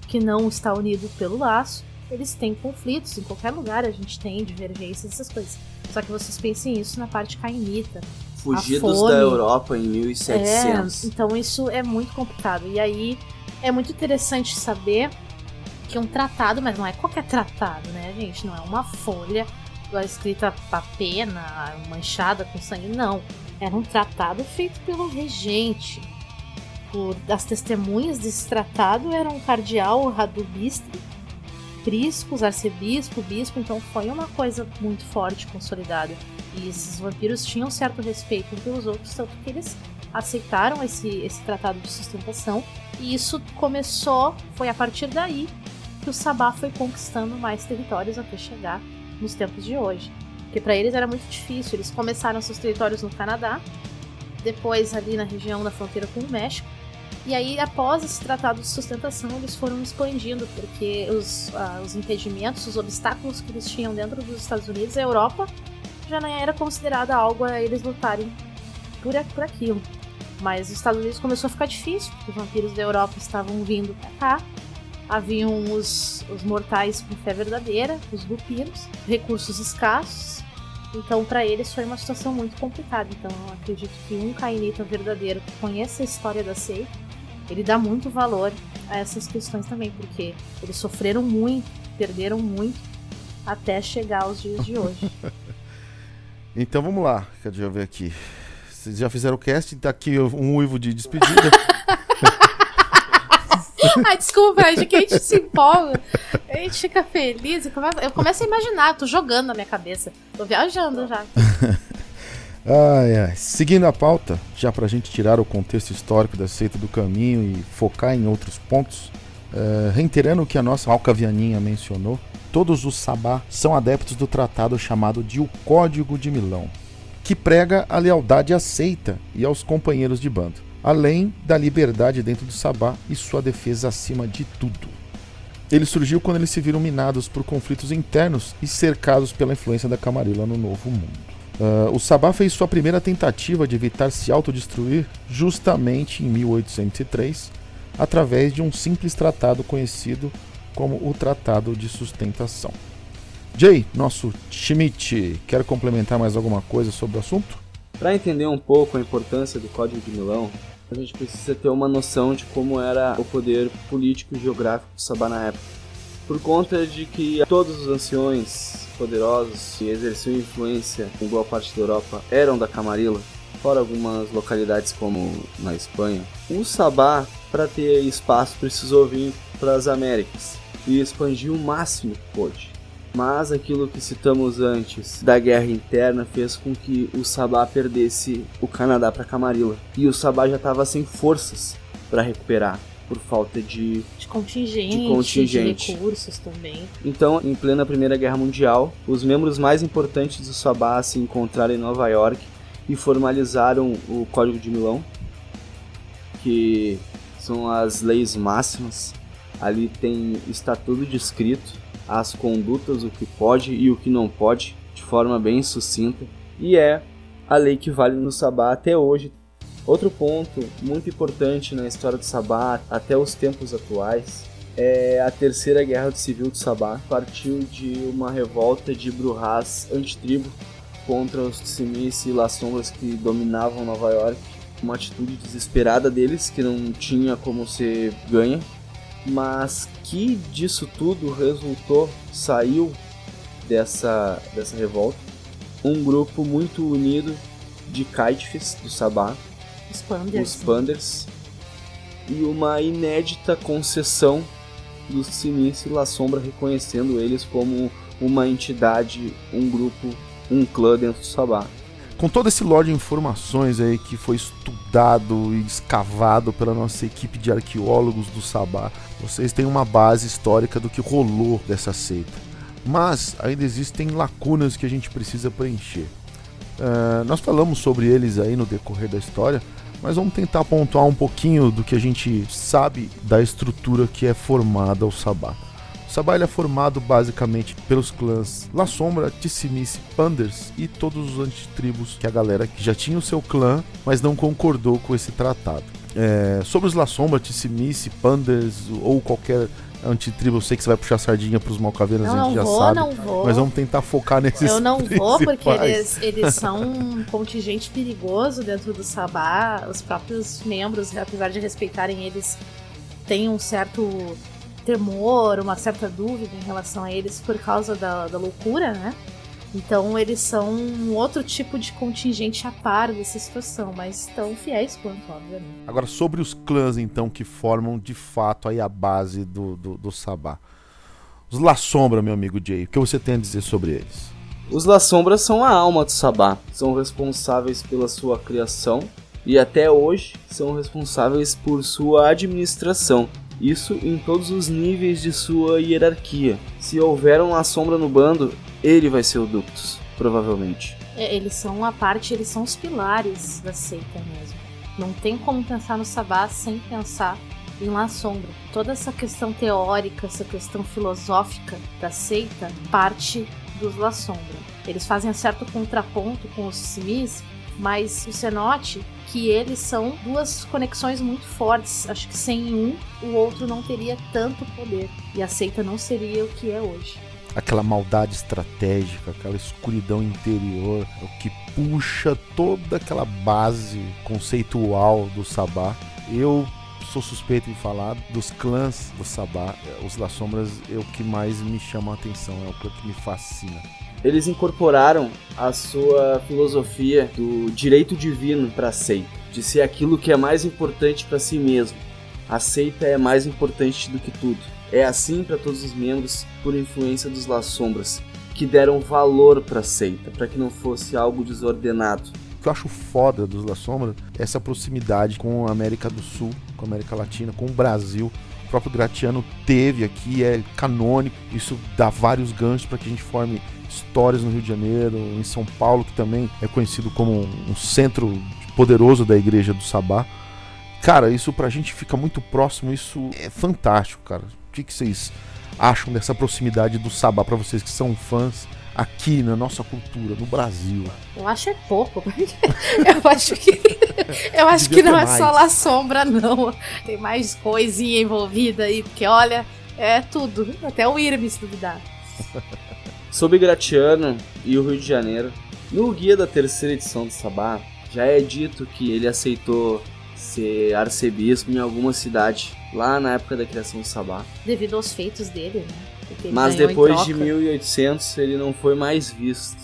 que não está unido pelo laço, eles têm conflitos em qualquer lugar, a gente tem divergências, essas coisas. Só que vocês pensem isso na parte cainita. Fugidos da Europa em É, 1700. então isso é muito complicado. E aí é muito interessante saber que um tratado, mas não é qualquer tratado, né, gente? Não é uma folha escrita a pena, manchada com sangue, não. Era um tratado feito pelo regente. Por, as testemunhas desse tratado eram o cardeal Radubistre, priscos, arcebispo, bispo, então foi uma coisa muito forte, consolidada. E esses vampiros tinham certo respeito pelos outros, tanto que eles aceitaram esse, esse tratado de sustentação. E isso começou, foi a partir daí que o Sabá foi conquistando mais territórios até chegar nos tempos de hoje. Porque para eles era muito difícil. Eles começaram seus territórios no Canadá, depois ali na região da fronteira com o México. E aí, após esse tratado de sustentação, eles foram expandindo, porque os, ah, os impedimentos, os obstáculos que eles tinham dentro dos Estados Unidos, a Europa já não era considerada algo a eles lutarem por, por aquilo. Mas os Estados Unidos começou a ficar difícil, porque os vampiros da Europa estavam vindo pra cá. Haviam os, os mortais com fé verdadeira, os lupinos, recursos escassos. Então, para eles foi uma situação muito complicada. Então, eu acredito que um cainita verdadeiro que conhece a história da seita, ele dá muito valor a essas questões também, porque eles sofreram muito, perderam muito, até chegar aos dias de hoje. (laughs) Então vamos lá, cadê eu ver aqui? Vocês já fizeram o cast, tá aqui um uivo de despedida. (laughs) (laughs) Ai, desculpa, é que a gente se empolga, a gente fica feliz, eu começo a imaginar, tô jogando na minha cabeça, tô viajando já. (laughs) Ai, ai. Seguindo a pauta, já pra gente tirar o contexto histórico da seita do caminho e focar em outros pontos, eh, reiterando o que a nossa Alcavianinha mencionou, todos os Sabá são adeptos do tratado chamado de o Código de Milão, que prega a lealdade à seita e aos companheiros de bando, além da liberdade dentro do Sabá e sua defesa acima de tudo. Ele surgiu quando eles se viram minados por conflitos internos e cercados pela influência da Camarilla no Novo Mundo. Ah, o Sabá fez sua primeira tentativa de evitar se autodestruir justamente em 1803, através de um simples tratado conhecido como o Tratado de Sustentação. Jay, nosso Schmidt, quer complementar mais alguma coisa sobre o assunto? Para entender um pouco a importância do Código de Milão, a gente precisa ter uma noção de como era o poder político e geográfico do Sabá na época. Por conta de que todos os anciões poderosos que exerciam influência em boa parte da Europa eram da Camarilla, fora algumas localidades como na Espanha, o Sabá, para ter espaço, precisou vir para as Américas e expandir o máximo que pôde. Mas aquilo que citamos antes da guerra interna fez com que o Sabá perdesse o Canadá para Camarilla. E o Sabá já estava sem forças para recuperar por falta de. De contingente, De contingente. de recursos também. Então, em plena Primeira Guerra Mundial, os membros mais importantes do Sabá se encontraram em Nova York e formalizaram o Código de Milão, que são as leis máximas. Ali tem está tudo descrito, as condutas, o que pode e o que não pode, de forma bem sucinta, e é a lei que vale no Sabá até hoje. Outro ponto muito importante na história do Sabá até os tempos atuais é a terceira guerra civil do Sabá. Partiu de uma revolta de Bruhás antitribo contra os Tsimis e Las Sombras que dominavam Nova York. Uma atitude desesperada deles que não tinha como ser ganha, mas que disso tudo resultou, saiu dessa, dessa revolta um grupo muito unido de Kaitfis do Sabá, Os Panders. os Panders, e uma inédita concessão dos Simis e La Sombra reconhecendo eles como uma entidade, um grupo, um clã dentro do Sabá. Com todo esse lore de informações aí que foi estudado e escavado pela nossa equipe de arqueólogos do Sabá, vocês têm uma base histórica do que rolou dessa seita. Mas ainda existem lacunas que a gente precisa preencher. Eh, nós falamos sobre eles aí no decorrer da história, mas vamos tentar pontuar um pouquinho do que a gente sabe da estrutura que é formada o Sabá. O Sabá é formado basicamente pelos clãs La Sombra, Tissimice, Panders e todos os antitribos que a galera que já tinha o seu clã, mas não concordou com esse tratado. É, sobre os La Sombra, Tissimice, Panders ou qualquer antitribo, eu sei que você vai puxar sardinha pros Malcaveiras, Não, a gente não já vou, sabe. não vou. Mas vamos tentar focar nesses Eu não vou, porque principais. eles, eles são um contingente perigoso dentro do Sabá. Os próprios membros, apesar de respeitarem eles, têm um certo temor, uma certa dúvida em relação a eles por causa da, da loucura, né? Então eles são um outro tipo de contingente a par dessa situação, mas tão fiéis quanto, obviamente. Agora, sobre os clãs, então, que formam de fato aí a base do, do, do Sabá. Os La Sombra, meu amigo Jay, o que você tem a dizer sobre eles? Os La Sombras são a alma do Sabá, são responsáveis pela sua criação e até hoje são responsáveis por sua administração. Isso em todos os níveis de sua hierarquia. Se houver um La Sombra no bando, ele vai ser o Ductus, provavelmente. É, eles são a parte, eles são os pilares da seita mesmo. Não tem como pensar no Sabá sem pensar em La Sombra. Toda essa questão teórica, essa questão filosófica da seita parte dos La Sombra. Eles fazem certo contraponto com os Simis, mas você note que eles são duas conexões muito fortes. Acho que sem um, o outro não teria tanto poder. E a seita não seria o que é hoje. Aquela maldade estratégica, aquela escuridão interior, é o que puxa toda aquela base conceitual do Sabá. Eu sou suspeito em falar dos clãs do Sabá. Os La Sombras é o que mais me chama a atenção, é o que me fascina. Eles incorporaram a sua filosofia do direito divino para a seita, de ser aquilo que é mais importante para si mesmo. A seita é mais importante do que tudo. É assim para todos os membros por influência dos La Sombras, que deram valor para a seita, para que não fosse algo desordenado. O que eu acho foda dos La Sombra é essa proximidade com a América do Sul, com a América Latina, com o Brasil. O próprio Gratiano teve aqui, é canônico. Isso dá vários ganchos para que a gente forme histórias no Rio de Janeiro, em São Paulo, que também é conhecido como um centro poderoso da Igreja do Sabá. Cara, isso pra gente fica muito próximo, isso é fantástico, cara. O que, que vocês acham dessa proximidade do Sabá para vocês que são fãs aqui na nossa cultura, no Brasil? Eu acho é pouco. (laughs) eu acho que eu acho Devia que não é só lá sombra não. Tem mais coisinha envolvida aí, porque olha, é tudo, até o Irme se duvidar. (laughs) Sobre Gratiano e o Rio de Janeiro, no guia da terceira edição do Sabá, já é dito que ele aceitou ser arcebispo em alguma cidade lá na época da criação do Sabá. Devido aos feitos dele, né? Mas depois de troca. 1800 ele não foi mais visto.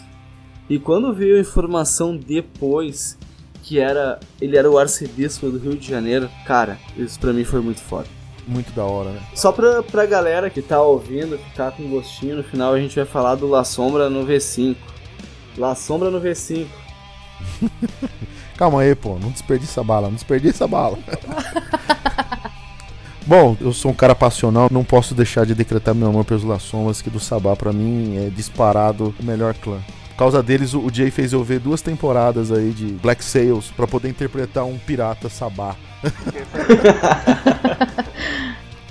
E quando veio a informação depois que era ele era o arcebispo do Rio de Janeiro, cara, isso pra mim foi muito foda. Muito da hora, né? Só pra, pra galera que tá ouvindo, que tá com gostinho, no final a gente vai falar do La Sombra no V5. La Sombra no V5. (laughs) Calma aí, pô, não desperdiça a bala, não desperdiça a bala. (laughs) Bom, eu sou um cara passional, não posso deixar de decretar meu amor pelos La Sombras, que do Sabá pra mim é disparado o melhor clã. Por causa deles, o Jay fez eu ver duas temporadas aí de Black Sails pra poder interpretar um pirata Sabá. (laughs)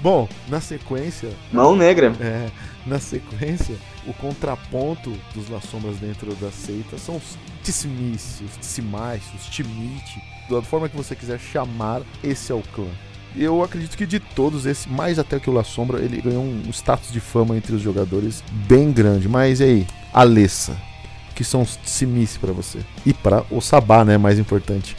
Bom, na sequência, Mão negra. é, na sequência, o contraponto dos La Sombras dentro da seita são os Tissimice, os os Timite, da forma que você quiser chamar, esse é o clã. eu acredito que de todos, esse, mais até que o La Sombra, ele ganhou um status de fama entre os jogadores bem grande. Mas e aí, Alessa, que são os Simice para você? E para o Sabá, né, mais importante.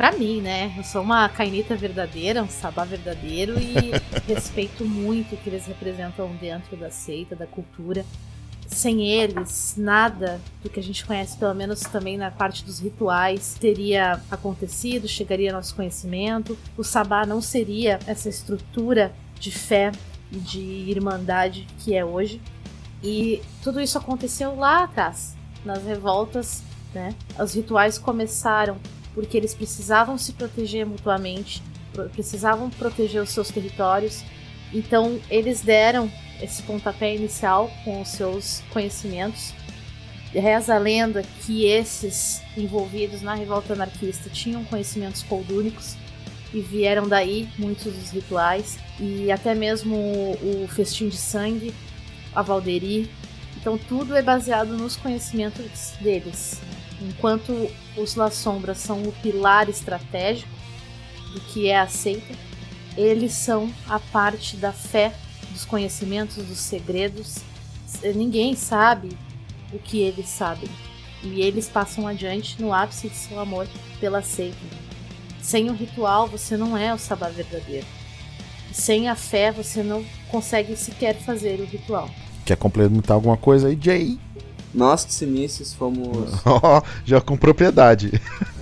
Pra mim, né? Eu sou uma cainita verdadeira, um sabá verdadeiro e (laughs) respeito muito o que eles representam dentro da seita, da cultura. Sem eles, nada do que a gente conhece, pelo menos também na parte dos rituais, teria acontecido, chegaria ao nosso conhecimento. O sabá não seria essa estrutura de fé e de irmandade que é hoje. E tudo isso aconteceu lá atrás, nas revoltas, né? Os rituais começaram porque eles precisavam se proteger mutuamente, precisavam proteger os seus territórios. Então, eles deram esse pontapé inicial com os seus conhecimentos. Reza a lenda que esses envolvidos na revolta anarquista tinham conhecimentos coldúnicos e vieram daí muitos dos rituais e até mesmo o festim de sangue, a Valderi. Então tudo é baseado nos conhecimentos deles. Enquanto os La Sombra são o pilar estratégico do que é a seita, eles são a parte da fé, dos conhecimentos, dos segredos. Ninguém sabe o que eles sabem. E eles passam adiante no ápice de seu amor pela seita. Sem o ritual, você não é o sabá verdadeiro. Sem a fé, você não consegue sequer fazer o ritual. Quer complementar alguma coisa aí, Jay? Nós, Tsimices, fomos. (laughs) Já com propriedade.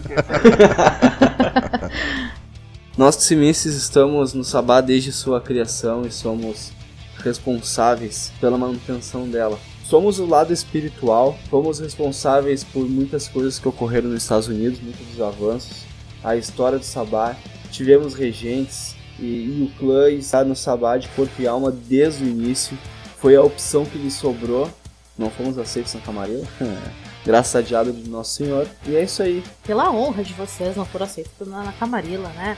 (laughs) Nós, Tsimices, estamos no Sabá desde sua criação e somos responsáveis pela manutenção dela. Somos o lado espiritual, fomos responsáveis por muitas coisas que ocorreram nos Estados Unidos, muitos dos avanços. A história do Sabá, tivemos regentes e, e o clã está no Sabá de corpo e alma desde o início. Foi a opção que lhe sobrou não fomos aceitos na Camarilla. (laughs) Graças a diabo Nosso Senhor. E é isso aí. Pela honra de vocês, não foram aceitos na, Camarilla, né?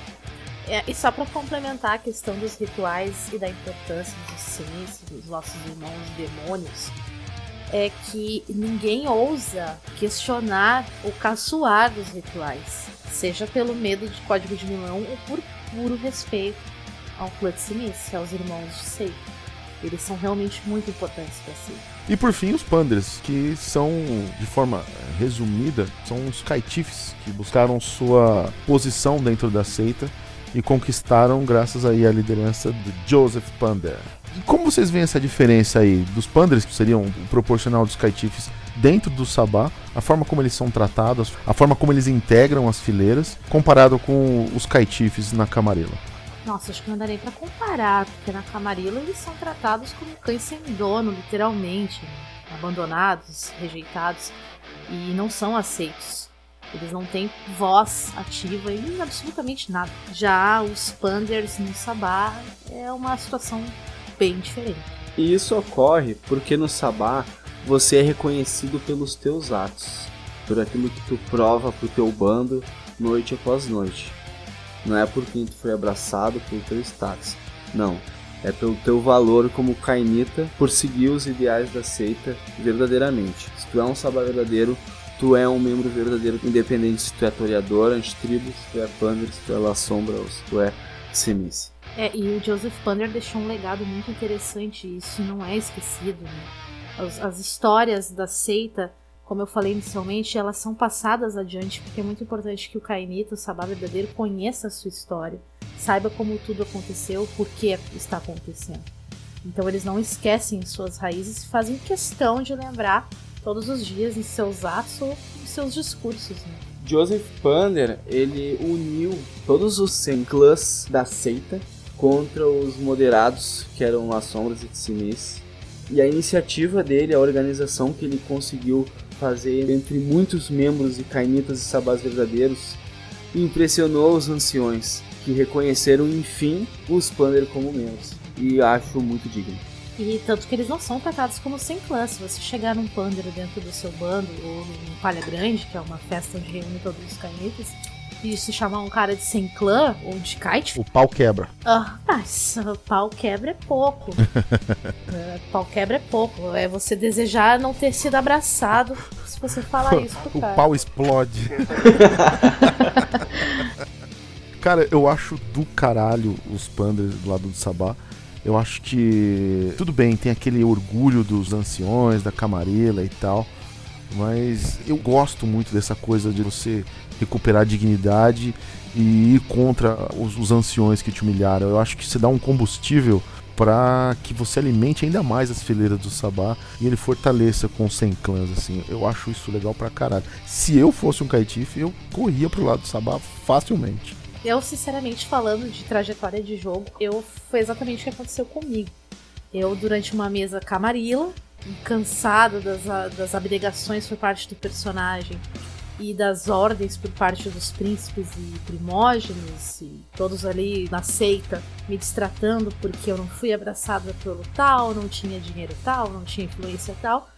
É, e só para complementar a questão dos rituais e da importância dos sims, dos nossos irmãos demônios, é que ninguém ousa questionar ou caçoar dos rituais, seja pelo medo de Código de Milão ou por puro respeito ao clã de Sinice, aos irmãos de Seita. Eles são realmente muito importantes para si. E por fim, os Panders, que são, de forma resumida, são os Kaitifs, que buscaram sua posição dentro da seita e conquistaram graças aí à liderança de Joseph Pander. E como vocês veem essa diferença aí dos Panders, que seriam o proporcional dos Kaitifs, dentro do Sabá, a forma como eles são tratados, a forma como eles integram as fileiras, comparado com os Kaitifs na Camarilla? Nossa, acho que não dá nem pra comparar, porque na Camarilla eles são tratados como cães sem dono, literalmente, né? abandonados, rejeitados, e não são aceitos. Eles não têm voz ativa em absolutamente nada. Já os Panders no Sabá é uma situação bem diferente. E isso ocorre porque no Sabá você é reconhecido pelos teus atos, por aquilo que tu prova pro teu bando noite após noite. Não é por quem tu foi abraçado pelo teu status. Não. É pelo teu valor como Kainita por seguir os ideais da seita verdadeiramente. Se tu é um Sabá verdadeiro, tu é um membro verdadeiro, independente se tu é toreador, antitribo, se tu é Pander, se tu é La Sombra ou se tu é Semis. É, e o Joseph Pander deixou um legado muito interessante e isso não é esquecido. Né? As, as histórias da seita como eu falei inicialmente, elas são passadas adiante, porque é muito importante que o Kainita, o Sabá verdadeiro, conheça a sua história, saiba como tudo aconteceu, por que está acontecendo. Então eles não esquecem suas raízes e fazem questão de lembrar todos os dias em seus atos ou em seus discursos. Né? Joseph Pander, ele uniu todos os 100 clãs da seita contra os moderados, que eram as sombras e Tsinis. E a iniciativa dele, a organização que ele conseguiu fazer entre muitos membros e cainitas e sabás verdadeiros impressionou os anciões, que reconheceram enfim os Pander como membros. E acho muito digno. E tanto que eles não são tratados como sem clã. Se você chegar num Pander dentro do seu bando, ou num Palha Grande, que é uma festa onde reúne todos os cainitas, e se chamar um cara de sem clã ou de kite. O pau quebra. Ah, mas pau quebra é pouco. (laughs) é, pau quebra é pouco. É você desejar não ter sido abraçado se você falar isso pro (laughs) o cara. pau explode. (laughs) Cara, eu acho do caralho os pandas do lado do Sabá. Eu acho que tudo bem, tem aquele orgulho dos anciões, da camarela e tal, mas eu gosto muito dessa coisa de você recuperar a dignidade e ir contra os, os anciões que te humilharam. Eu acho que você dá um combustível para que você alimente ainda mais as fileiras do Sabá e ele fortaleça com 100 clãs, assim. Eu acho isso legal pra caralho. Se eu fosse um Kaitif, eu corria pro lado do Sabá facilmente. Eu, sinceramente, falando de trajetória de jogo, eu foi exatamente o que aconteceu comigo. Eu, durante uma mesa camarila, cansada das, das abnegações por parte do personagem e das ordens por parte dos príncipes e primógenos, e todos ali na seita me distratando porque eu não fui abraçada pelo tal, não tinha dinheiro tal, não tinha influência tal.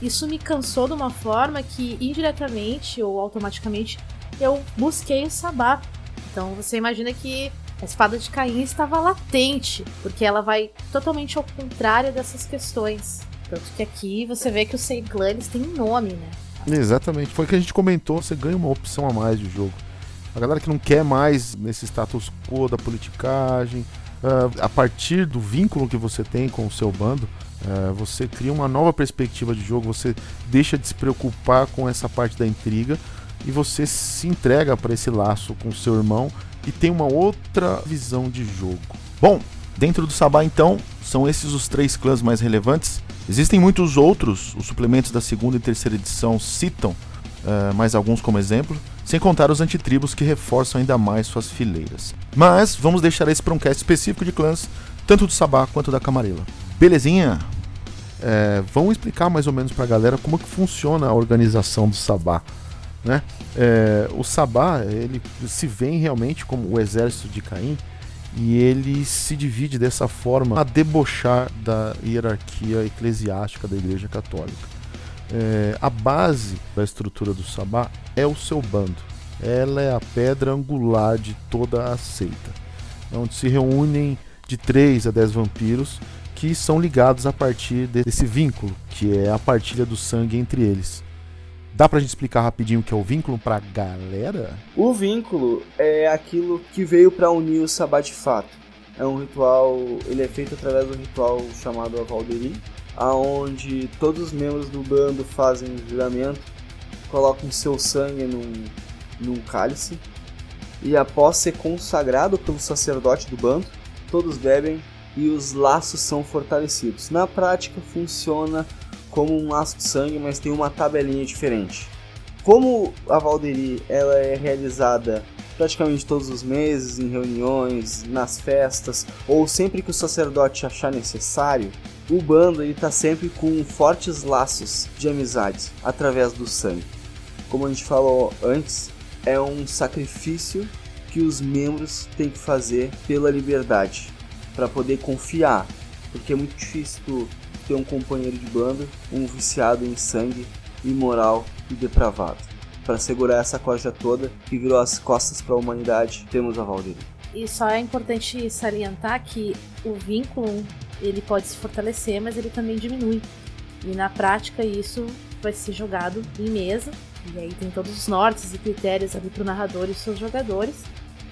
Isso me cansou de uma forma que, indiretamente ou automaticamente, eu busquei o sabá. Então você imagina que a espada de Caim estava latente, porque ela vai totalmente ao contrário dessas questões. Tanto que aqui você vê que os Seiglanes têm nome, né? Exatamente. Foi o que a gente comentou, você ganha uma opção a mais de jogo. A galera que não quer mais nesse status quo da politicagem, uh, a partir do vínculo que você tem com o seu bando, uh, você cria uma nova perspectiva de jogo, você deixa de se preocupar com essa parte da intriga e você se entrega para esse laço com o seu irmão e tem uma outra visão de jogo. Bom, dentro do Sabá então, são esses os três clãs mais relevantes. Existem muitos outros, os suplementos da segunda e terceira edição citam uh, mais alguns como exemplo, sem contar os antitribos que reforçam ainda mais suas fileiras. Mas vamos deixar esse para um cast específico de clãs, tanto do Sabá quanto da Camarilla. Belezinha? É, vamos explicar mais ou menos para a galera como que funciona a organização do Sabá. Né? É, o Sabá ele se vê realmente como o exército de Caim, e ele se divide dessa forma a debochar da hierarquia eclesiástica da Igreja Católica. É, a base da estrutura do Sabá é o seu bando. Ela é a pedra angular de toda a seita, onde se reúnem de 3 a 10 vampiros que são ligados a partir desse vínculo, que é a partilha do sangue entre eles. Dá pra gente explicar rapidinho o que é o vínculo pra galera? O vínculo é aquilo que veio para unir o Sabá de fato. É um ritual, ele é feito através do ritual chamado Avalderi, aonde todos os membros do bando fazem um juramento, colocam seu sangue num, num cálice e após ser consagrado pelo sacerdote do bando, todos bebem e os laços são fortalecidos. Na prática funciona como um laço de sangue, mas tem uma tabelinha diferente. Como a Valderi ela é realizada praticamente todos os meses, em reuniões, nas festas, ou sempre que o sacerdote achar necessário, o bando está sempre com fortes laços de amizade através do sangue. Como a gente falou antes, é um sacrifício que os membros têm que fazer pela liberdade, para poder confiar, porque é muito difícil tu ter um companheiro de banda, um viciado em sangue, imoral e depravado. Para segurar essa corja toda que virou as costas para a humanidade, temos a Valdir. E só é importante salientar que o vínculo ele pode se fortalecer, mas ele também diminui. E na prática isso vai ser jogado em mesa, e aí tem todos os nortes e critérios ali para o narrador e seus jogadores.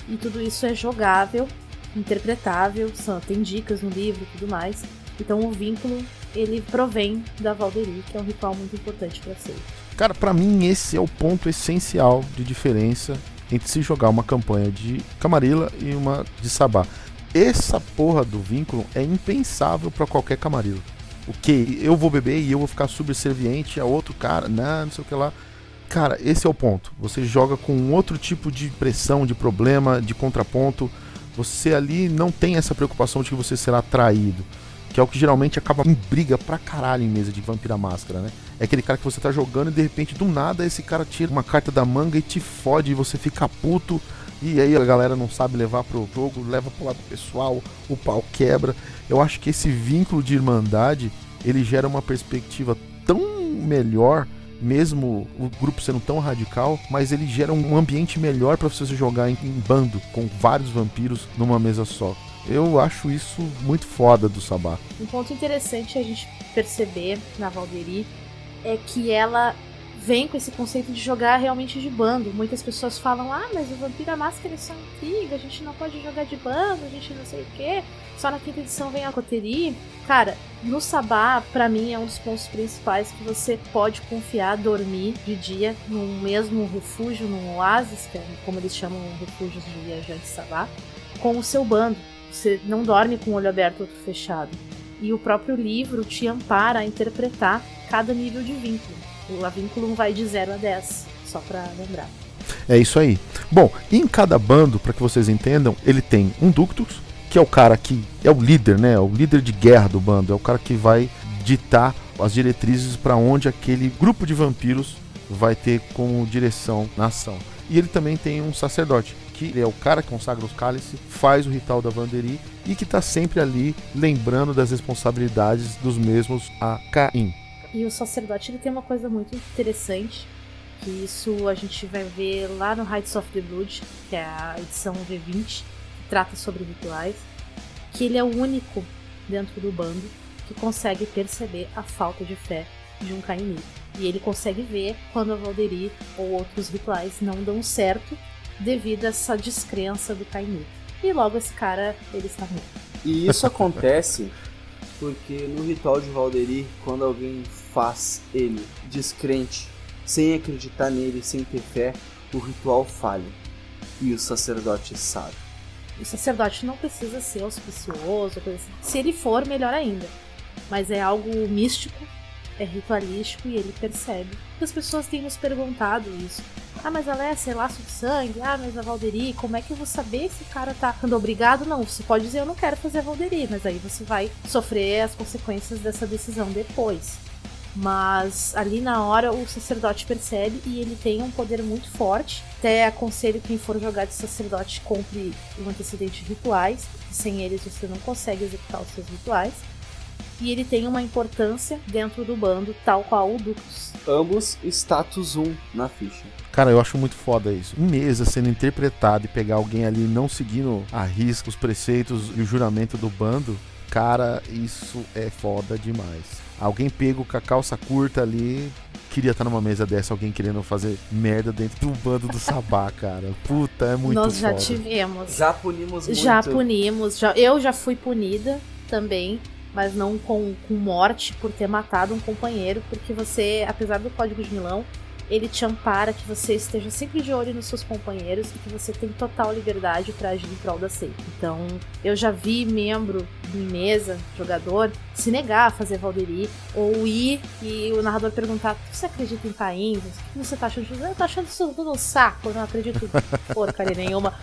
E tudo isso é jogável, interpretável, são, tem dicas no livro e tudo mais. Então o vínculo ele provém da Valderi, que é um ritual muito importante para ser. Cara, para mim esse é o ponto essencial de diferença entre se jogar uma campanha de Camarilla e uma de Sabá. Essa porra do vínculo é impensável para qualquer Camarilla. O que? Eu vou beber e eu vou ficar subserviente a outro cara? Não, não sei o que lá. Cara, esse é o ponto. Você joga com outro tipo de pressão, de problema, de contraponto. Você ali não tem essa preocupação de que você será traído que é o que geralmente acaba em briga pra caralho em mesa de Vampira Máscara, né? É aquele cara que você tá jogando e de repente, do nada, esse cara tira uma carta da manga e te fode e você fica puto. E aí a galera não sabe levar pro jogo, leva pro lado pessoal, o pau quebra. Eu acho que esse vínculo de irmandade, ele gera uma perspectiva tão melhor mesmo o grupo sendo tão radical, mas ele gera um ambiente melhor para você jogar em, em, bando, com vários vampiros numa mesa só. Eu acho isso muito foda do Sabá. Um ponto interessante a gente perceber na Valderi é que ela vem com esse conceito de jogar realmente de bando. Muitas pessoas falam: ah, mas o Vampira Máscara é só intriga, a gente não pode jogar de bando, a gente não sei o quê. Só na quinta edição vem a coterie. Cara, no Sabá, para mim, é um dos pontos principais que você pode confiar, dormir de dia no mesmo refúgio, num oásis, que é como eles chamam refúgios de viajantes Sabá, com o seu bando. Você não dorme com o olho aberto ou fechado. E o próprio livro te ampara a interpretar cada nível de vínculo. O vínculo vai de 0 a 10, só para lembrar. É isso aí. Bom, em cada bando, para que vocês entendam, ele tem um ductus, que é o cara que é o líder, né? O líder de guerra do bando, é o cara que vai ditar as diretrizes para onde aquele grupo de vampiros vai ter como direção na ação. E ele também tem um sacerdote, que é o cara que consagra os cálices, faz o ritual da Vanderi e que está sempre ali lembrando das responsabilidades dos mesmos a Caim. E o sacerdote ele tem uma coisa muito interessante, que isso a gente vai ver lá no Heights of the Blood, que é a edição V20, que trata sobre rituais, que ele é o único dentro do bando que consegue perceber a falta de fé de um cainita. E ele consegue ver quando a Valderi ou outros rituais não dão certo devido a essa descrença do cainita. E logo esse cara, ele está morto. E isso acontece porque no ritual de Valderi, quando alguém faz ele descrente, sem acreditar nele, sem ter fé, o ritual falha. E o sacerdote sabe. O sacerdote não precisa ser auspicioso, assim. se ele for, melhor ainda. Mas é algo místico, é ritualístico e ele percebe. As pessoas têm nos perguntado isso. Ah, mas a Alessia é laço de sangue. Ah, mas a Valderi, como é que eu vou saber se o cara tá sendo obrigado? Não, você pode dizer eu não quero fazer a Valderi, mas aí você vai sofrer as consequências dessa decisão depois. Mas ali na hora o sacerdote percebe e ele tem um poder muito forte. Até aconselho quem for jogar de sacerdote compre um antecedente de rituais, sem eles você não consegue executar os seus rituais. E ele tem uma importância dentro do bando, tal qual o Ductus. Ambos status 1 na ficha. Cara, eu acho muito foda isso. Em mesa sendo interpretado e pegar alguém ali não seguindo a risca os preceitos e o juramento do bando, cara, isso é foda demais. Alguém pego com a calça curta ali. Queria estar numa mesa dessa, alguém querendo fazer merda dentro do bando do Sabá, (laughs) cara. Puta, é muito Nós já foda. tivemos. Já punimos muito. Já punimos. Já, eu já fui punida também, mas não com, com morte por ter matado um companheiro, porque você, apesar do Código de Milão, ele te ampara que você esteja sempre de olho nos seus companheiros e que você tem total liberdade para agir em prol da seita. Então, eu já vi membro de mesa, jogador, se negar a fazer Valderi, ou ir e o narrador perguntar: Você acredita em Caim? O que você tá achando? Eu tô achando isso tudo um saco, eu não acredito em (laughs) porcaria nenhuma.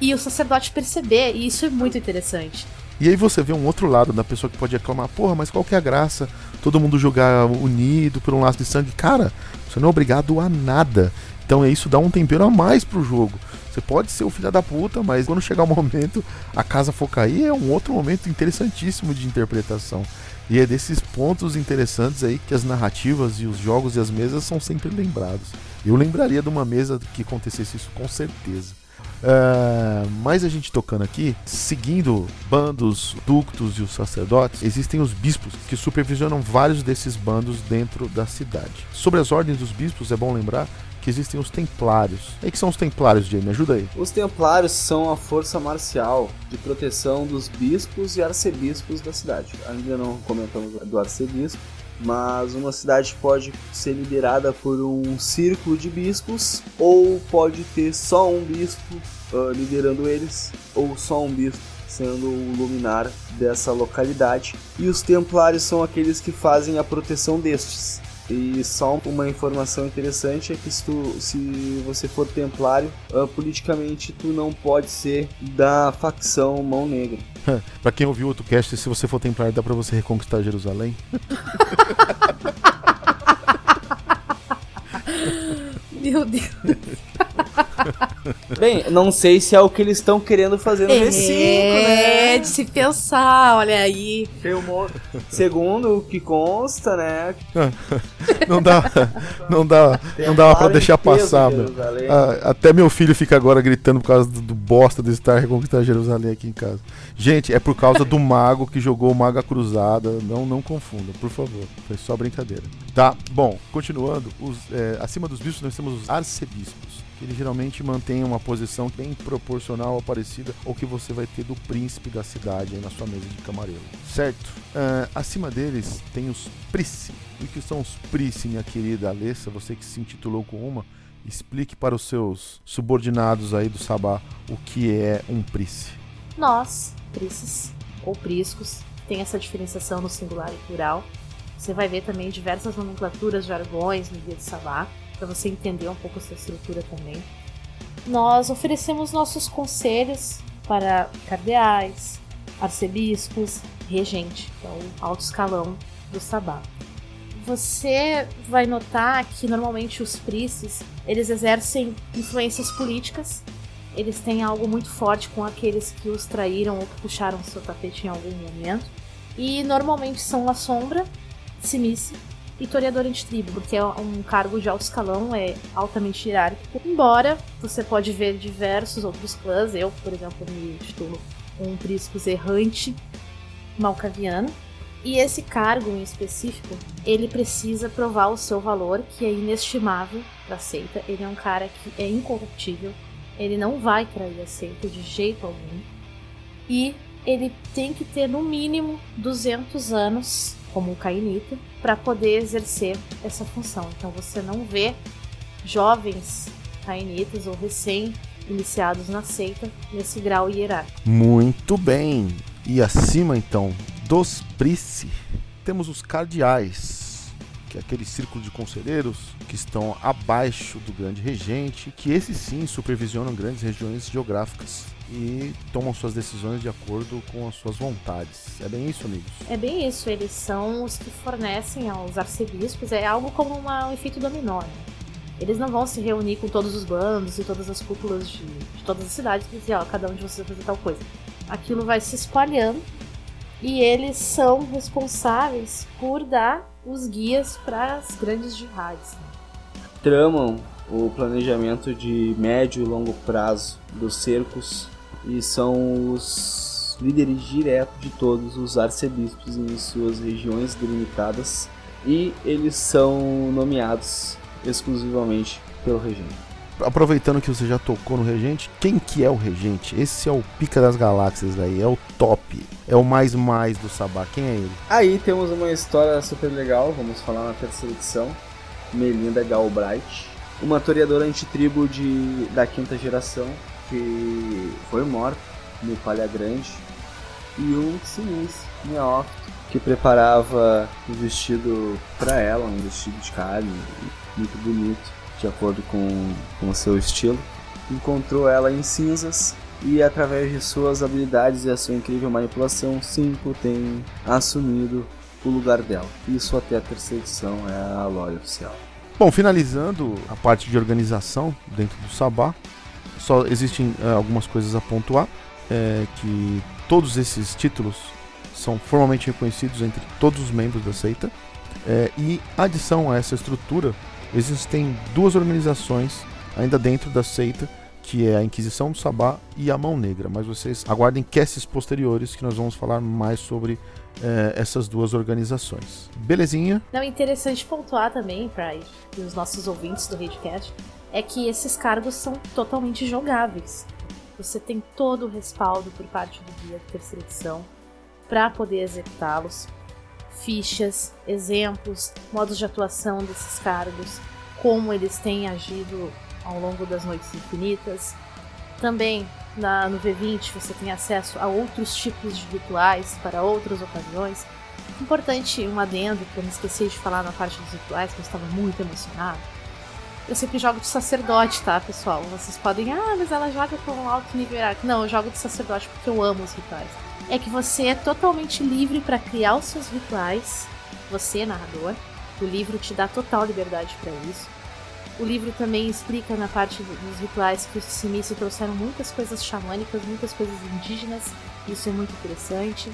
E o sacerdote perceber, e isso é muito interessante. E aí você vê um outro lado da pessoa que pode reclamar, porra, mas qual que é a graça? Todo mundo jogar unido por um laço de sangue. Cara, você não é obrigado a nada. Então é isso dá um tempero a mais pro jogo. Você pode ser o filho da puta, mas quando chegar o momento, a casa for cair, é um outro momento interessantíssimo de interpretação. E é desses pontos interessantes aí que as narrativas e os jogos e as mesas são sempre lembrados. Eu lembraria de uma mesa que acontecesse isso com certeza. Uh, mais a gente tocando aqui, seguindo bandos, ductos e os sacerdotes, existem os bispos que supervisionam vários desses bandos dentro da cidade. Sobre as ordens dos bispos, é bom lembrar que existem os templários. E que são os templários, Jay? Me ajuda aí. Os templários são a força marcial de proteção dos bispos e arcebispos da cidade. Ainda não comentamos do arcebispo, mas uma cidade pode ser liderada por um círculo de bispos ou pode ter só um bispo uh, liderando eles ou só um bispo sendo o luminar dessa localidade e os templários são aqueles que fazem a proteção destes e só uma informação interessante é que se, tu, se você for templário, uh, politicamente tu não pode ser da facção Mão Negra. (laughs) pra quem ouviu outro cast, se você for templário, dá pra você reconquistar Jerusalém? (laughs) Meu Deus. (laughs) Bem, não sei se é o que eles estão querendo fazer no V5, né? É, de se pensar, olha aí. Segundo o que consta, né? (laughs) Não dá, não dá, Tem não dava pra deixar peso, passar, meu. Ah, até meu filho fica agora gritando por causa do, do bosta do Star reconquistar Jerusalém aqui em casa. Gente, é por causa do mago que jogou o Maga Cruzada. Não, não confunda, por favor. Foi só brincadeira. Tá, bom, continuando. os, é, acima dos bispos nós temos os arcebispos. Que eles geralmente mantêm uma posição bem proporcional ou parecida ao que você vai ter do príncipe da cidade aí na sua mesa de camareiro. Certo? Ah, acima deles tem os price. O que são os price, minha querida Alessa? Você que se intitulou com uma. Explique para os seus subordinados aí do Sabá o que é um price. Nós, prices ou priscos, tem essa diferenciação no singular e plural. Você vai ver também diversas nomenclaturas, jargões no Guia de Sabá, para você entender um pouco essa estrutura também. Nós oferecemos nossos conselhos para cardeais, arcebispos, regente, que é o alto escalão do Sabá. Você vai notar que normalmente os prices, eles exercem influências políticas eles têm algo muito forte com aqueles que os traíram ou que puxaram seu tapete em algum momento. E normalmente são a sombra, simice e toreador antitribo, porque é um cargo de alto escalão, é altamente hierárquico. Embora você pode ver diversos outros clãs, eu, por exemplo, me titulo um príncipes errante malcaviano. E esse cargo em específico, ele precisa provar o seu valor, que é inestimável para a seita. Ele é um cara que é incorruptível, ele não vai trair a seita de jeito algum. E ele tem que ter no mínimo 200 anos como um cainita para poder exercer essa função. Então você não vê jovens cainitas ou recém-iniciados na seita nesse grau hierárquico. Muito bem. E acima então dos price, temos os cardeais, que é aquele círculo de conselheiros que estão abaixo do grande regente, que esses sim supervisionam grandes regiões geográficas e tomam suas decisões de acordo com as suas vontades. É bem isso, amigos? É bem isso, eles são os que fornecem aos arcebispos, é algo como uma- um efeito dominó. né? Eles não vão se reunir com todos os bandos e todas as cúpulas de, de todas as cidades e dizer, ó, cada um de vocês vai fazer tal coisa. Aquilo vai se espalhando e eles são responsáveis por dar os guias para as grandes jihadis. né? Tramam o planejamento de médio e longo prazo dos cercos e são os líderes diretos de todos os arcebispos em suas regiões delimitadas e eles são nomeados exclusivamente pelo regente. Aproveitando que você já tocou no regente, quem que é o regente? Esse é o pica das galáxias aí, é o top, é o mais mais do Sabá. Quem é ele? Aí temos uma história super legal, vamos falar na terceira edição. Melinda Galbright, uma toreadora antitribo de, da quinta geração que foi morta no Palha Grande e um Sinis, neófito, que preparava o vestido para ela, um vestido de carne muito bonito, de acordo com, com o seu estilo. Encontrou ela em cinzas e através de suas habilidades e a sua incrível manipulação, Cinco tem assumido o lugar dela. Isso até a terceira edição é a lore oficial. Bom, finalizando a parte de organização dentro do Sabá, só existem eh, algumas coisas a pontuar, é que todos esses títulos são formalmente reconhecidos entre todos os membros da seita, é, e adição a essa estrutura, existem duas organizações ainda dentro da seita, que é a Inquisição do Sabá e a Mão Negra, mas vocês aguardem casts posteriores que nós vamos falar mais sobre eh, essas duas organizações. Belezinha? Não, é interessante pontuar também para os nossos ouvintes do Redcast é que esses cargos são totalmente jogáveis. Você tem todo o respaldo por parte do guia de terceira edição para poder executá-los. Fichas, exemplos, modos de atuação desses cargos, como eles têm agido ao longo das noites infinitas. Também na, no V20 você tem acesso a outros tipos de rituais para outras ocasiões. Importante um adendo que eu me esqueci de falar na parte dos rituais, que eu estava muito emocionado. Eu sempre jogo de sacerdote, tá, pessoal? Vocês podem, ah, mas ela joga com alto nível hierárquico. Não, eu jogo de sacerdote porque eu amo os rituais. É que você é totalmente livre para criar os seus rituais, você, narrador. O livro te dá total liberdade para isso. O livro também explica na parte dos rituais que os Simice trouxeram muitas coisas xamânicas, muitas coisas indígenas. Isso é muito interessante.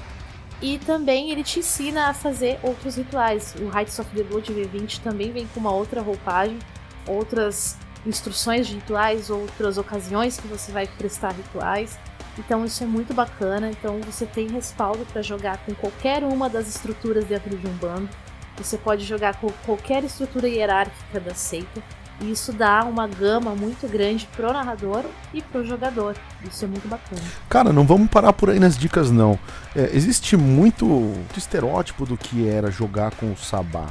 E também ele te ensina a fazer outros rituais. O Rites of the Blood V20 também vem com uma outra roupagem, outras instruções de rituais, outras ocasiões que você vai prestar rituais. Então isso é muito bacana. Então você tem respaldo para jogar com qualquer uma das estruturas dentro de um bando. Você pode jogar com qualquer estrutura hierárquica da seita. E isso dá uma gama muito grande pro narrador e pro jogador. Isso é muito bacana. Cara, não vamos parar por aí nas dicas, não. É, existe muito, muito estereótipo do que era jogar com o Sabá.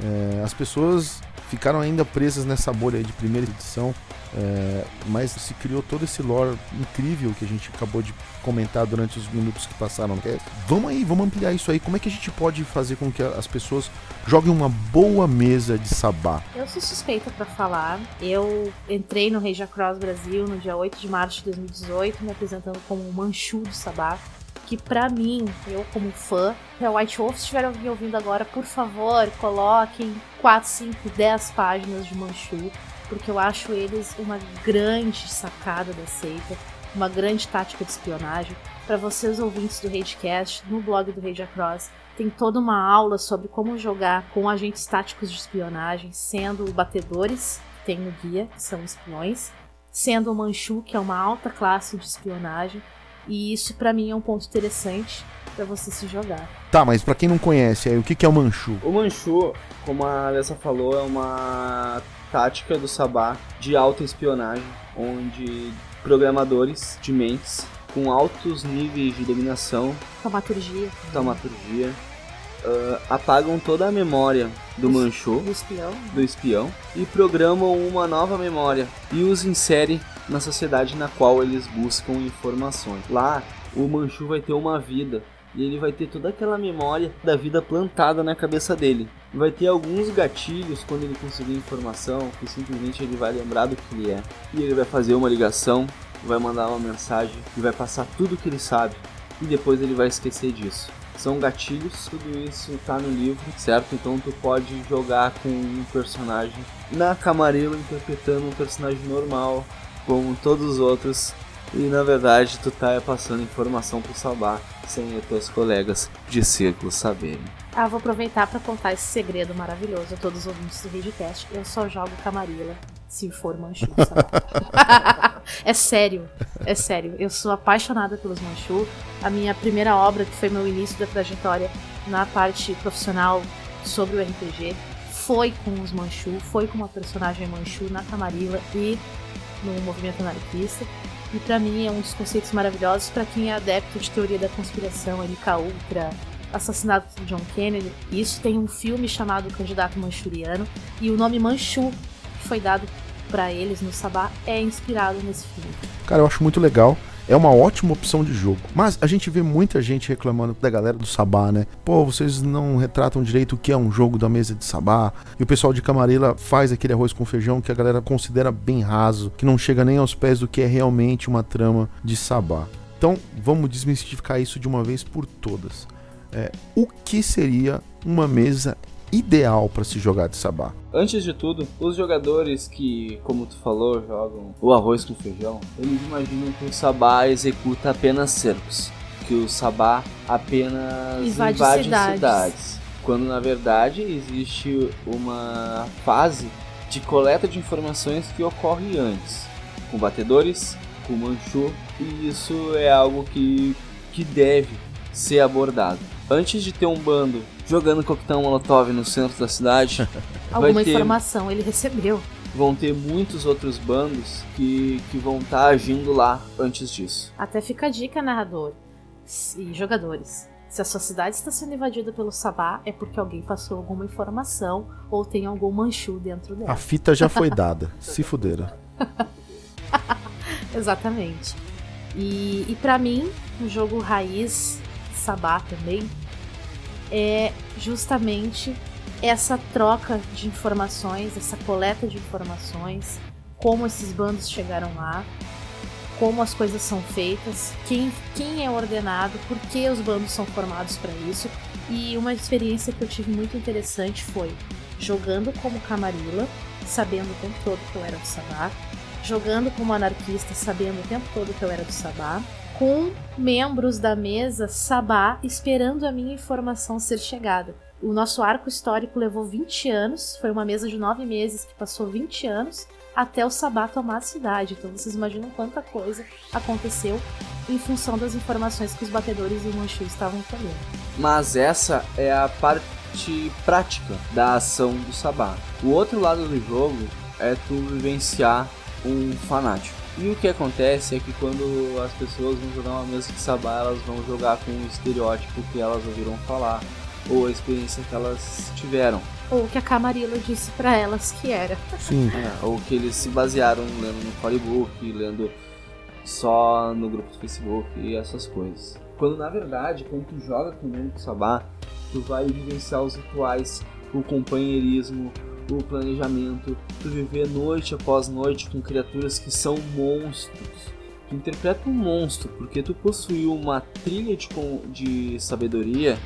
É, as pessoas ficaram ainda presas nessa bolha de primeira edição. É, mas se criou todo esse lore incrível que a gente acabou de comentar durante os minutos que passaram. É, vamos aí, vamos ampliar isso aí. Como é que a gente pode fazer com que as pessoas joguem uma boa mesa de sabá? Eu sou suspeita para falar. Eu entrei no Regia Cross Brasil no dia 8 de março de 2018, me apresentando como Manchu do sabá. Que pra mim, eu como fã, se a White Wolf estiver me ouvindo agora, por favor, coloquem 4, 5, 10 páginas de Manchu porque eu acho eles uma grande sacada da seita, uma grande tática de espionagem. Para vocês ouvintes do Ragecast, no blog do Rage Across, tem toda uma aula sobre como jogar com agentes táticos de espionagem, sendo batedores, que tem no guia, que são espiões, sendo o Manchu, que é uma alta classe de espionagem, e isso para mim é um ponto interessante para você se jogar. Tá, mas para quem não conhece, aí, o que, que é o Manchu? O Manchu, como a Alessa falou, é uma tática do Sabá de alta espionagem, onde programadores de mentes com altos níveis de dominação, taumaturgia, taumaturgia uh, apagam toda a memória do Manchu, do espião. do espião, e programam uma nova memória e os inserem na sociedade na qual eles buscam informações. Lá, o Manchu vai ter uma vida e ele vai ter toda aquela memória da vida plantada na cabeça dele. Vai ter alguns gatilhos quando ele conseguir informação que simplesmente ele vai lembrar do que ele é. E ele vai fazer uma ligação, vai mandar uma mensagem e vai passar tudo o que ele sabe. E depois ele vai esquecer disso. São gatilhos, tudo isso tá no livro, certo? Então tu pode jogar com um personagem na Camarilla interpretando um personagem normal, como todos os outros, e na verdade tu tá passando informação pro Sabá sem os teus colegas de círculo saberem. Ah, vou aproveitar para contar esse segredo maravilhoso a todos os ouvintes do Videocast. Eu só jogo Camarilla se for Manchu, (laughs) é sério, é sério. Eu sou apaixonada pelos Manchu. A minha primeira obra, que foi meu início da trajetória na parte profissional sobre o RPG, foi com os Manchu, foi com uma personagem Manchu na Camarilla e no movimento anarquista. E para mim é um dos conceitos maravilhosos para quem é adepto de teoria da conspiração, MK Ultra, assassinato de John Kennedy. Isso tem um filme chamado Candidato Manchuriano e o nome Manchu foi dado para eles no Sabá é inspirado nesse filme. Cara, eu acho muito legal é uma ótima opção de jogo. Mas a gente vê muita gente reclamando da galera do Sabá, né? Pô, vocês não retratam direito o que é um jogo da mesa de Sabá. E o pessoal de Camarilla faz aquele arroz com feijão que a galera considera bem raso, que não chega nem aos pés do que é realmente uma trama de Sabá. Então, vamos desmistificar isso de uma vez por todas. É, o que seria uma mesa ideal para se jogar de sabá? Antes de tudo, os jogadores que, como tu falou, jogam o arroz com feijão, eles imaginam que o sabá executa apenas cercos, que o sabá apenas invade, invade cidades. cidades, quando na verdade existe uma fase de coleta de informações que ocorre antes, com batedores, com manchu, e isso é algo que, que deve ser abordado. Antes de ter um bando jogando coquetel molotov no centro da cidade. (laughs) Alguma ter, informação ele recebeu. Vão ter muitos outros bandos que, que vão estar tá agindo lá antes disso. Até fica a dica, narrador e jogadores. Se a sua cidade está sendo invadida pelo Sabá, é porque alguém passou alguma informação ou tem algum manchu dentro dela. A fita já foi (laughs) dada. Se fuderam. (laughs) Exatamente. E, e para mim, o jogo raiz Sabá também é justamente essa troca de informações, essa coleta de informações, como esses bandos chegaram lá, como as coisas são feitas, quem, quem é ordenado, por que os bandos são formados para isso. E uma experiência que eu tive muito interessante foi jogando como Camarilla sabendo o tempo todo que eu era do Sabá, jogando como anarquista, sabendo o tempo todo que eu era do Sabá, com membros da mesa Sabá esperando a minha informação ser chegada. O nosso arco histórico levou 20 anos, foi uma mesa de 9 meses que passou 20 anos até o Sabá tomar a cidade. Então vocês imaginam quanta coisa aconteceu em função das informações que os batedores e o Manchu estavam colhendo. Mas essa é a parte prática da ação do Sabá. O outro lado do jogo é tu vivenciar um fanático. E o que acontece é que quando as pessoas vão jogar uma mesa de sabá, elas vão jogar com o estereótipo que elas ouviram falar, ou a experiência que elas tiveram. Ou que a Camarilla disse para elas que era. Sim. É, ou que eles se basearam lendo no Storybook, lendo só no grupo do Facebook e essas coisas. Quando na verdade, quando tu joga com o mundo do Sabá, tu vai vivenciar os rituais, o companheirismo, o planejamento, tu viver noite após noite com criaturas que são monstros. Tu interpreta um monstro porque tu possuiu uma trilha de, de sabedoria.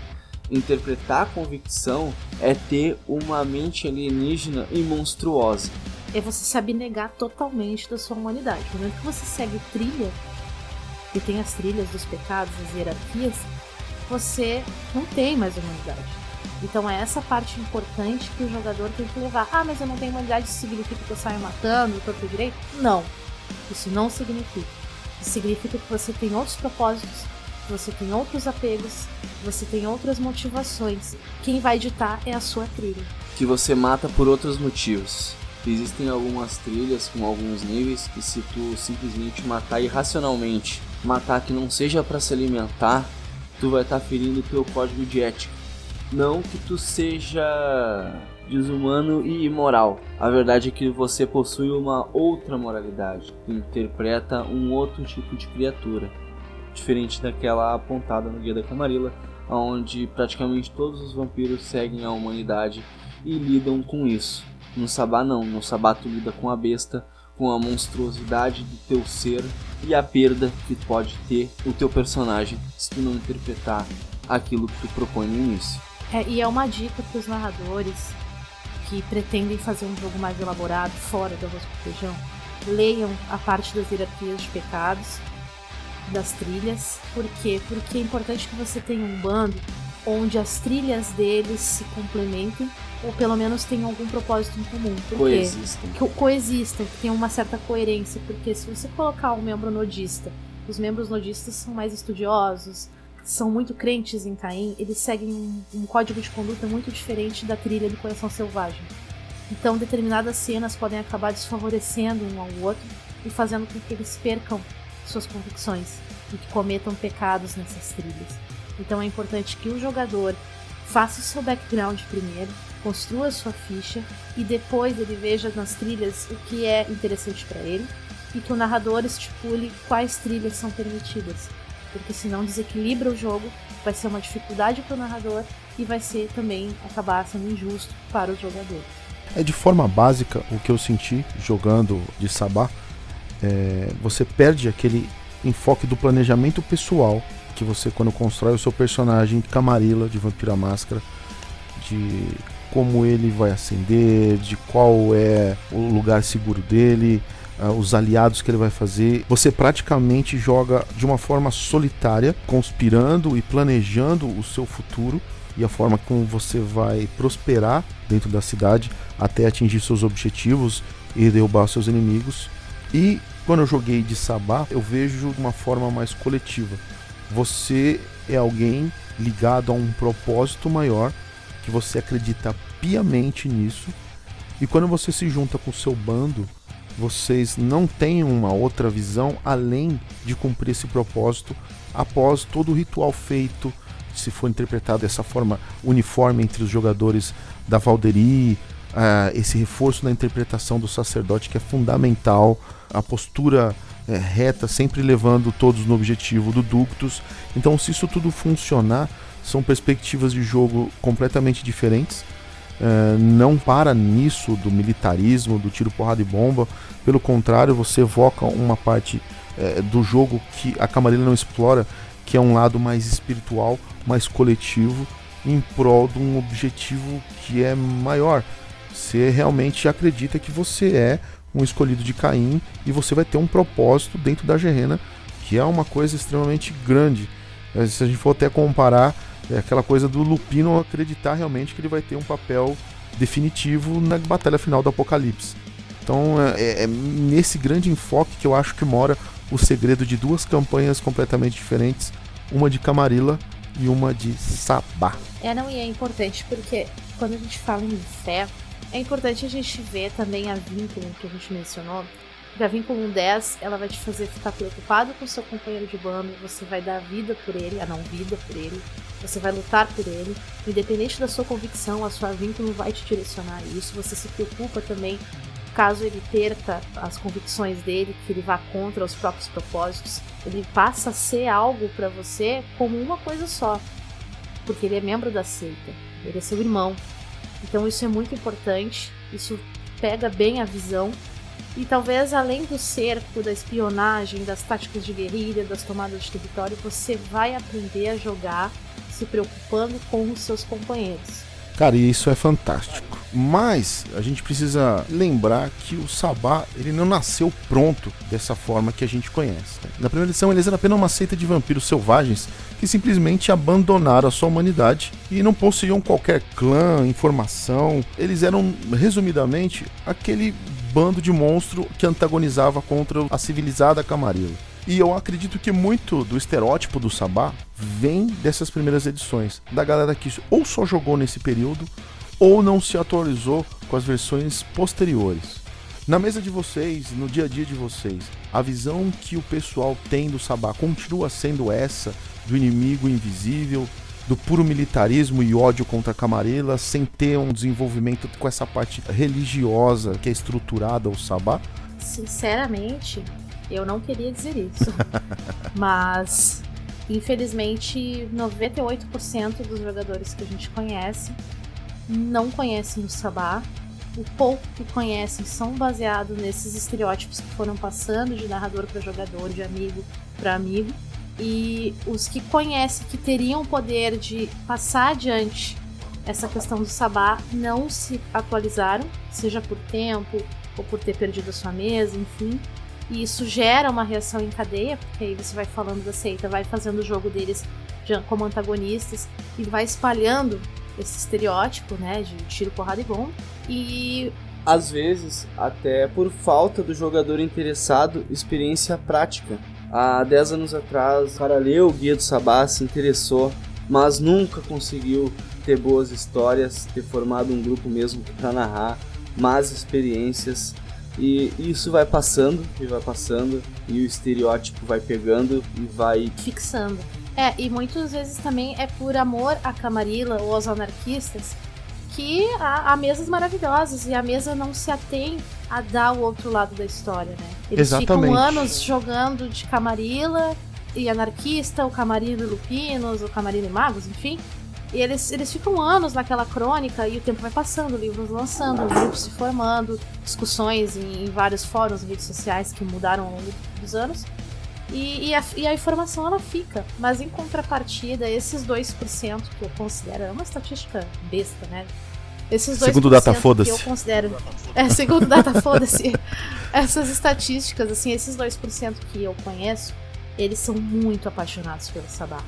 Interpretar a convicção é ter uma mente alienígena e monstruosa. É você saber negar totalmente da sua humanidade. No momento que você segue trilha, e tem as trilhas dos pecados, as hierarquias, você não tem mais humanidade. Então é essa parte importante que o jogador tem que levar. Ah, mas eu não tenho humanidade, isso significa que eu saio matando, torto direito? Não. Isso não significa. Isso significa que você tem outros propósitos, que você tem outros apegos, que você tem outras motivações. Quem vai ditar é a sua trilha. Que você mata por outros motivos. Existem algumas trilhas com alguns níveis que se tu simplesmente matar irracionalmente, matar que não seja para se alimentar, tu vai estar tá ferindo o teu código de ética. Não que tu seja desumano e imoral. A verdade é que você possui uma outra moralidade, que interpreta um outro tipo de criatura, diferente daquela apontada no Guia da Camarilla, onde praticamente todos os vampiros seguem a humanidade e lidam com isso. No Sabá não, no Sabá tu lida com a besta, com a monstruosidade do teu ser e a perda que pode ter o teu personagem se tu não interpretar aquilo que tu propõe no início. É, e é uma dica para os narradores que pretendem fazer um jogo mais elaborado, fora do arroz com feijão. Leiam a parte das hierarquias de pecados, das trilhas. Por quê? Porque é importante que você tenha um bando onde as trilhas deles se complementem ou pelo menos tenham algum propósito em comum. Por coexistam. Que coexistam, que tenham uma certa coerência. Porque se você colocar um membro nodista, os membros nodistas são mais estudiosos, são muito crentes em Caim, eles seguem um, um código de conduta muito diferente da trilha do coração selvagem. Então, determinadas cenas podem acabar desfavorecendo um ao outro e fazendo com que eles percam suas convicções e que cometam pecados nessas trilhas. Então, é importante que o jogador faça o seu background primeiro, construa sua ficha e depois ele veja nas trilhas o que é interessante para ele e que o narrador estipule quais trilhas são permitidas porque senão desequilibra o jogo, vai ser uma dificuldade para o narrador e vai ser também acabar sendo injusto para os jogadores. É de forma básica o que eu senti jogando de Sabá. É, você perde aquele enfoque do planejamento pessoal que você quando constrói o seu personagem Camarilla de Vampira Máscara, de como ele vai ascender, de qual é o lugar seguro dele, uh, os aliados que ele vai fazer. Você praticamente joga de uma forma solitária, conspirando e planejando o seu futuro e a forma como você vai prosperar dentro da cidade até atingir seus objetivos e derrubar seus inimigos. E quando eu joguei de Sabá, eu vejo de uma forma mais coletiva. Você é alguém ligado a um propósito maior, que você acredita piamente nisso. E quando você se junta com seu bando, vocês não têm uma outra visão além de cumprir esse propósito após todo o ritual feito, se for interpretado dessa forma uniforme entre os jogadores da Valderie, uh, esse reforço na interpretação do sacerdote que é fundamental, a postura é, reta, sempre levando todos no objetivo do Ductus. Então, se isso tudo funcionar, são perspectivas de jogo completamente diferentes Uh, não para nisso do militarismo, do tiro, porrada e bomba. Pelo contrário, você evoca uma parte uh, do jogo que a Camarilla não explora, que é um lado mais espiritual, mais coletivo, em prol de um objetivo que é maior. Você realmente acredita que você é um escolhido de Caim e você vai ter um propósito dentro da Gerena, que é uma coisa extremamente grande. Eh, se a gente for até comparar, é aquela coisa do Lupino acreditar realmente que ele vai ter um papel definitivo na batalha final do Apocalipse. Então é, é nesse grande enfoque que eu acho que mora o segredo de duas campanhas completamente diferentes, uma de Camarilla e uma de Sabá. É, não, e é importante porque quando a gente fala em fé, é importante a gente ver também a vínculo que a gente mencionou. Porque a vínculo 10, ela vai te fazer ficar preocupado com seu companheiro de bando, você vai dar vida por ele, a não vida por ele, você vai lutar por ele. Independente da sua convicção, a sua vínculo vai te direcionar isso. Você se preocupa também caso ele perca as convicções dele, que ele vá contra os próprios propósitos, ele passa a ser algo para você como uma coisa só, porque ele é membro da seita, ele é seu irmão. Então isso é muito importante, isso pega bem a visão e talvez além do cerco, da espionagem, das táticas de guerrilha, das tomadas de território, você vai aprender a jogar se preocupando com os seus companheiros. Cara, e isso é fantástico. Mas a gente precisa lembrar que o Sabá ele não nasceu pronto dessa forma que a gente conhece. Na primeira edição eles eram apenas uma seita de vampiros selvagens que simplesmente abandonaram a sua humanidade e não possuíam qualquer clã, informação. Eles eram, resumidamente, aquele bando de monstro que antagonizava contra a civilizada Camarilla. E eu acredito que muito do estereótipo do Sabá vem dessas primeiras edições, da galera que ou só jogou nesse período ou não se atualizou com as versões posteriores. Na mesa de vocês, no dia a dia de vocês, a visão que o pessoal tem do Sabá continua sendo essa do inimigo invisível, do puro militarismo e ódio contra a Camarela, sem ter um desenvolvimento com essa parte religiosa que é estruturada o Sabá? Sinceramente, eu não queria dizer isso. (laughs) Mas, infelizmente, 98% dos jogadores que a gente conhece não conhecem o Sabá. O pouco que conhecem são baseados nesses estereótipos que foram passando de narrador para jogador, de amigo para amigo. E os que conhecem, que teriam o poder de passar adiante essa questão do Sabá, não se atualizaram, seja por tempo ou por ter perdido a sua mesa, enfim. E isso gera uma reação em cadeia, porque aí você vai falando da seita, vai fazendo o jogo deles como antagonistas e vai espalhando esse estereótipo, né, de tiro, porrada e bom. E às vezes, até por falta do jogador interessado, experiência prática. Há 10 anos atrás, para ler o Guia do Sabá se interessou, mas nunca conseguiu ter boas histórias, ter formado um grupo mesmo para narrar más experiências. E isso vai passando e vai passando, e o estereótipo vai pegando e vai fixando. É, e muitas vezes também é por amor à Camarilla ou aos anarquistas que há, há, mesas maravilhosas e a mesa não se atém a dar o outro lado da história, né? Eles Exatamente. ficam anos jogando de Camarilla e anarquista, o Camarilla e Lupinos, o Camarilla e Magos, enfim. E eles, eles ficam anos naquela crônica e o tempo vai passando, livros lançando, grupos se formando, discussões em, em vários fóruns, redes sociais que mudaram ao longo dos anos. E, e, a, e, a, informação ela fica. Mas em contrapartida, esses 2% que eu considero. É uma estatística besta, né? Esses 2% segundo Data Foda-se. que eu considero. É, segundo Data Foda-se. (laughs) essas estatísticas, assim, esses 2% que eu conheço, eles são muito apaixonados pelo Sabá.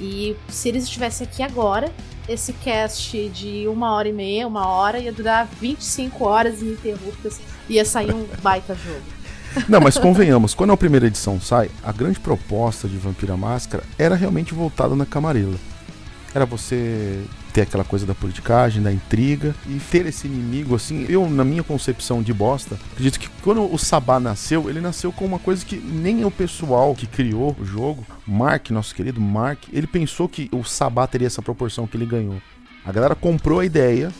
E se eles estivessem aqui agora, esse cast de uma hora e meia, uma hora, ia durar 25 horas ininterruptas. Ia sair um baita jogo. Não, mas convenhamos, quando a primeira edição sai, a grande proposta de Vampira Máscara era realmente voltada na camarela. Era você ter aquela coisa da politicagem, da intriga e ter esse inimigo assim. Eu, na minha concepção de bosta, acredito que quando o Sabá nasceu, ele nasceu com uma coisa que nem o pessoal que criou o jogo, Mark, nosso querido Mark, ele pensou que o Sabá teria essa proporção que ele ganhou. A galera comprou a ideia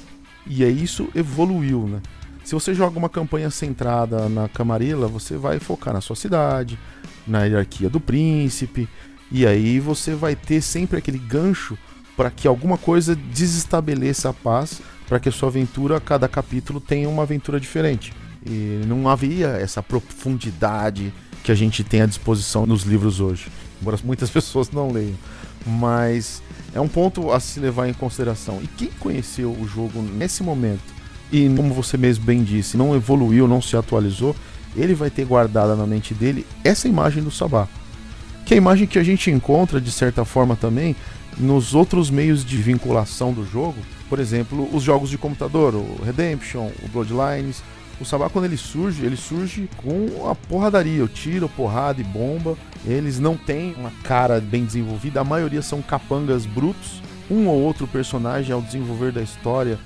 e aí isso evoluiu, né? Se você joga uma campanha centrada na Camarilla, você vai focar na sua cidade, na hierarquia do príncipe, e aí você vai ter sempre aquele gancho para que alguma coisa desestabeleça a paz, para que a sua aventura, cada capítulo tenha uma aventura diferente. E não havia essa profundidade que a gente tem à disposição nos livros hoje, embora (laughs) muitas pessoas não leiam. Mas é um ponto a se levar em consideração. E quem conheceu o jogo nesse momento e, como você mesmo bem disse, não evoluiu, não se atualizou, ele vai ter guardada na mente dele essa imagem do Sabá. Que é a imagem que a gente encontra, de certa forma, também nos outros meios de vinculação do jogo. Por exemplo, os jogos de computador, o Redemption, o Bloodlines. O Sabá, quando ele surge, ele surge com a porradaria, o tiro, porrada e bomba. Eles não têm uma cara bem desenvolvida, a maioria são capangas brutos. Um ou outro personagem, ao desenvolver da história,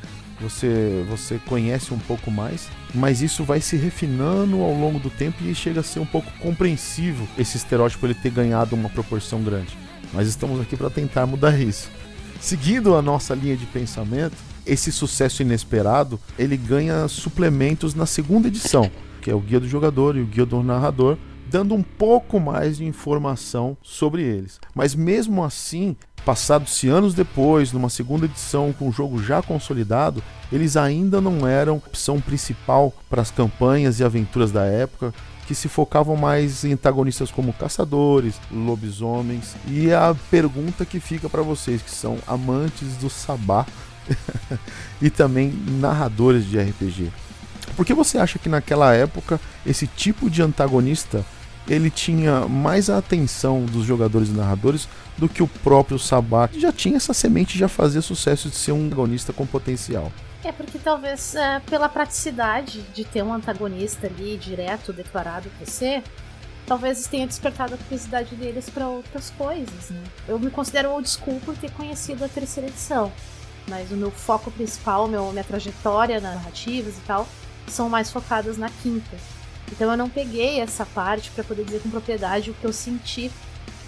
você, você conhece um pouco mais, mas isso vai se refinando ao longo do tempo e chega a ser um pouco compreensível esse estereótipo ele ter ganhado uma proporção grande. Mas estamos aqui para tentar mudar isso. Seguindo a nossa linha de pensamento, esse sucesso inesperado ele ganha suplementos na segunda edição, que é o guia do jogador e o guia do narrador, dando um pouco mais de informação sobre eles. Mas mesmo assim, passados-se anos depois, numa segunda edição com o jogo já consolidado, eles ainda não eram opção principal para as campanhas e aventuras da época, que se focavam mais em antagonistas como caçadores, lobisomens. E a pergunta que fica para vocês que são amantes do sabá (laughs) e também narradores de RPG. Por que você acha que naquela época esse tipo de antagonista ele tinha mais a atenção dos jogadores e narradores do que o próprio Sabá, que já tinha essa semente já fazer sucesso de ser um antagonista com potencial. É porque talvez é, pela praticidade de ter um antagonista ali direto declarado por você, talvez tenha despertado a curiosidade deles para outras coisas, né? Eu me considero old school por ter conhecido a terceira edição, mas o meu foco principal, meu, minha trajetória nas narrativas e tal, são mais focadas na quinta. Então eu não peguei essa parte para poder dizer com propriedade o que eu senti,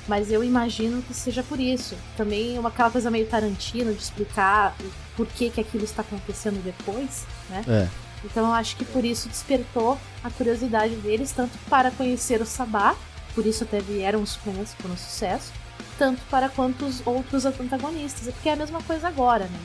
mas eu imagino que seja por isso. Também uma aquela coisa meio Tarantino de explicar por que, que aquilo está acontecendo depois, né? É. Então eu acho que por isso despertou a curiosidade deles, tanto para conhecer o Sabá, por isso até vieram os suplementos por um sucesso, tanto para quantos outros antagonistas, porque é a mesma coisa agora, né?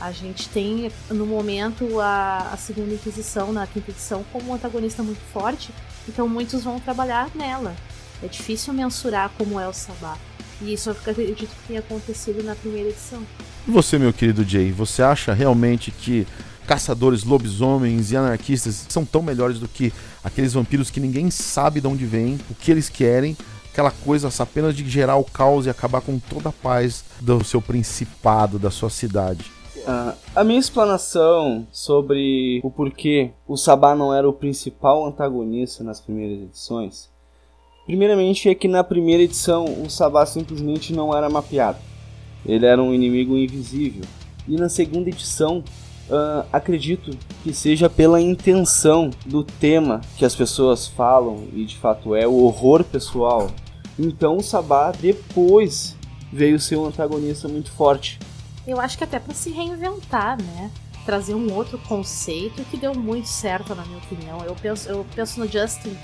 A gente tem, no momento, a, a segunda Inquisição, na quinta edição, como um antagonista muito forte, então muitos vão trabalhar nela. É difícil mensurar como é o Sabá. E isso eu acredito que tenha acontecido na primeira edição. E você, meu querido Jay, você acha realmente que caçadores, lobisomens e anarquistas são tão melhores do que aqueles vampiros que ninguém sabe de onde vêm, o que eles querem, aquela coisa apenas de gerar o caos e acabar com toda a paz do seu principado, da sua cidade? Uh, a minha explanação sobre o porquê o Sabá não era o principal antagonista nas primeiras edições, primeiramente é que na primeira edição o Sabá simplesmente não era mapeado. Ele era um inimigo invisível. E na segunda edição, uh, acredito que seja pela intenção do tema que as pessoas falam, e de fato é o horror pessoal. Então o Sabá depois veio ser um antagonista muito forte eu acho que até para se reinventar, né? Trazer um outro conceito que deu muito certo, na minha opinião. Eu penso, eu penso no Justin,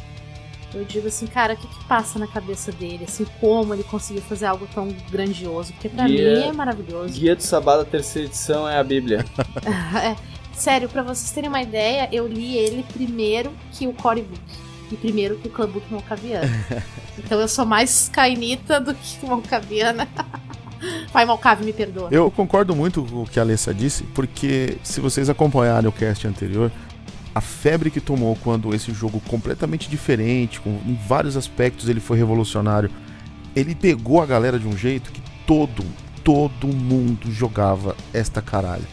eu digo assim, cara, o que, que passa na cabeça dele? Assim, como ele conseguiu fazer algo tão grandioso? Porque pra Guia, mim é maravilhoso. Guia do Sabá da terceira edição é a Bíblia. (laughs) (laughs) é, sério, para vocês terem uma ideia, eu li ele primeiro que o Core Book. E primeiro que o Clã Book Malcaviana. (laughs) então eu sou mais cainita do que Malcaviana. Pai Malcave, me perdoa. Eu concordo muito com o que a Alessa disse, porque se vocês acompanharem o cast anterior, a febre que tomou quando esse jogo completamente diferente, com, em vários aspectos ele foi revolucionário, ele pegou a galera de um jeito que todo, todo mundo jogava esta caralho.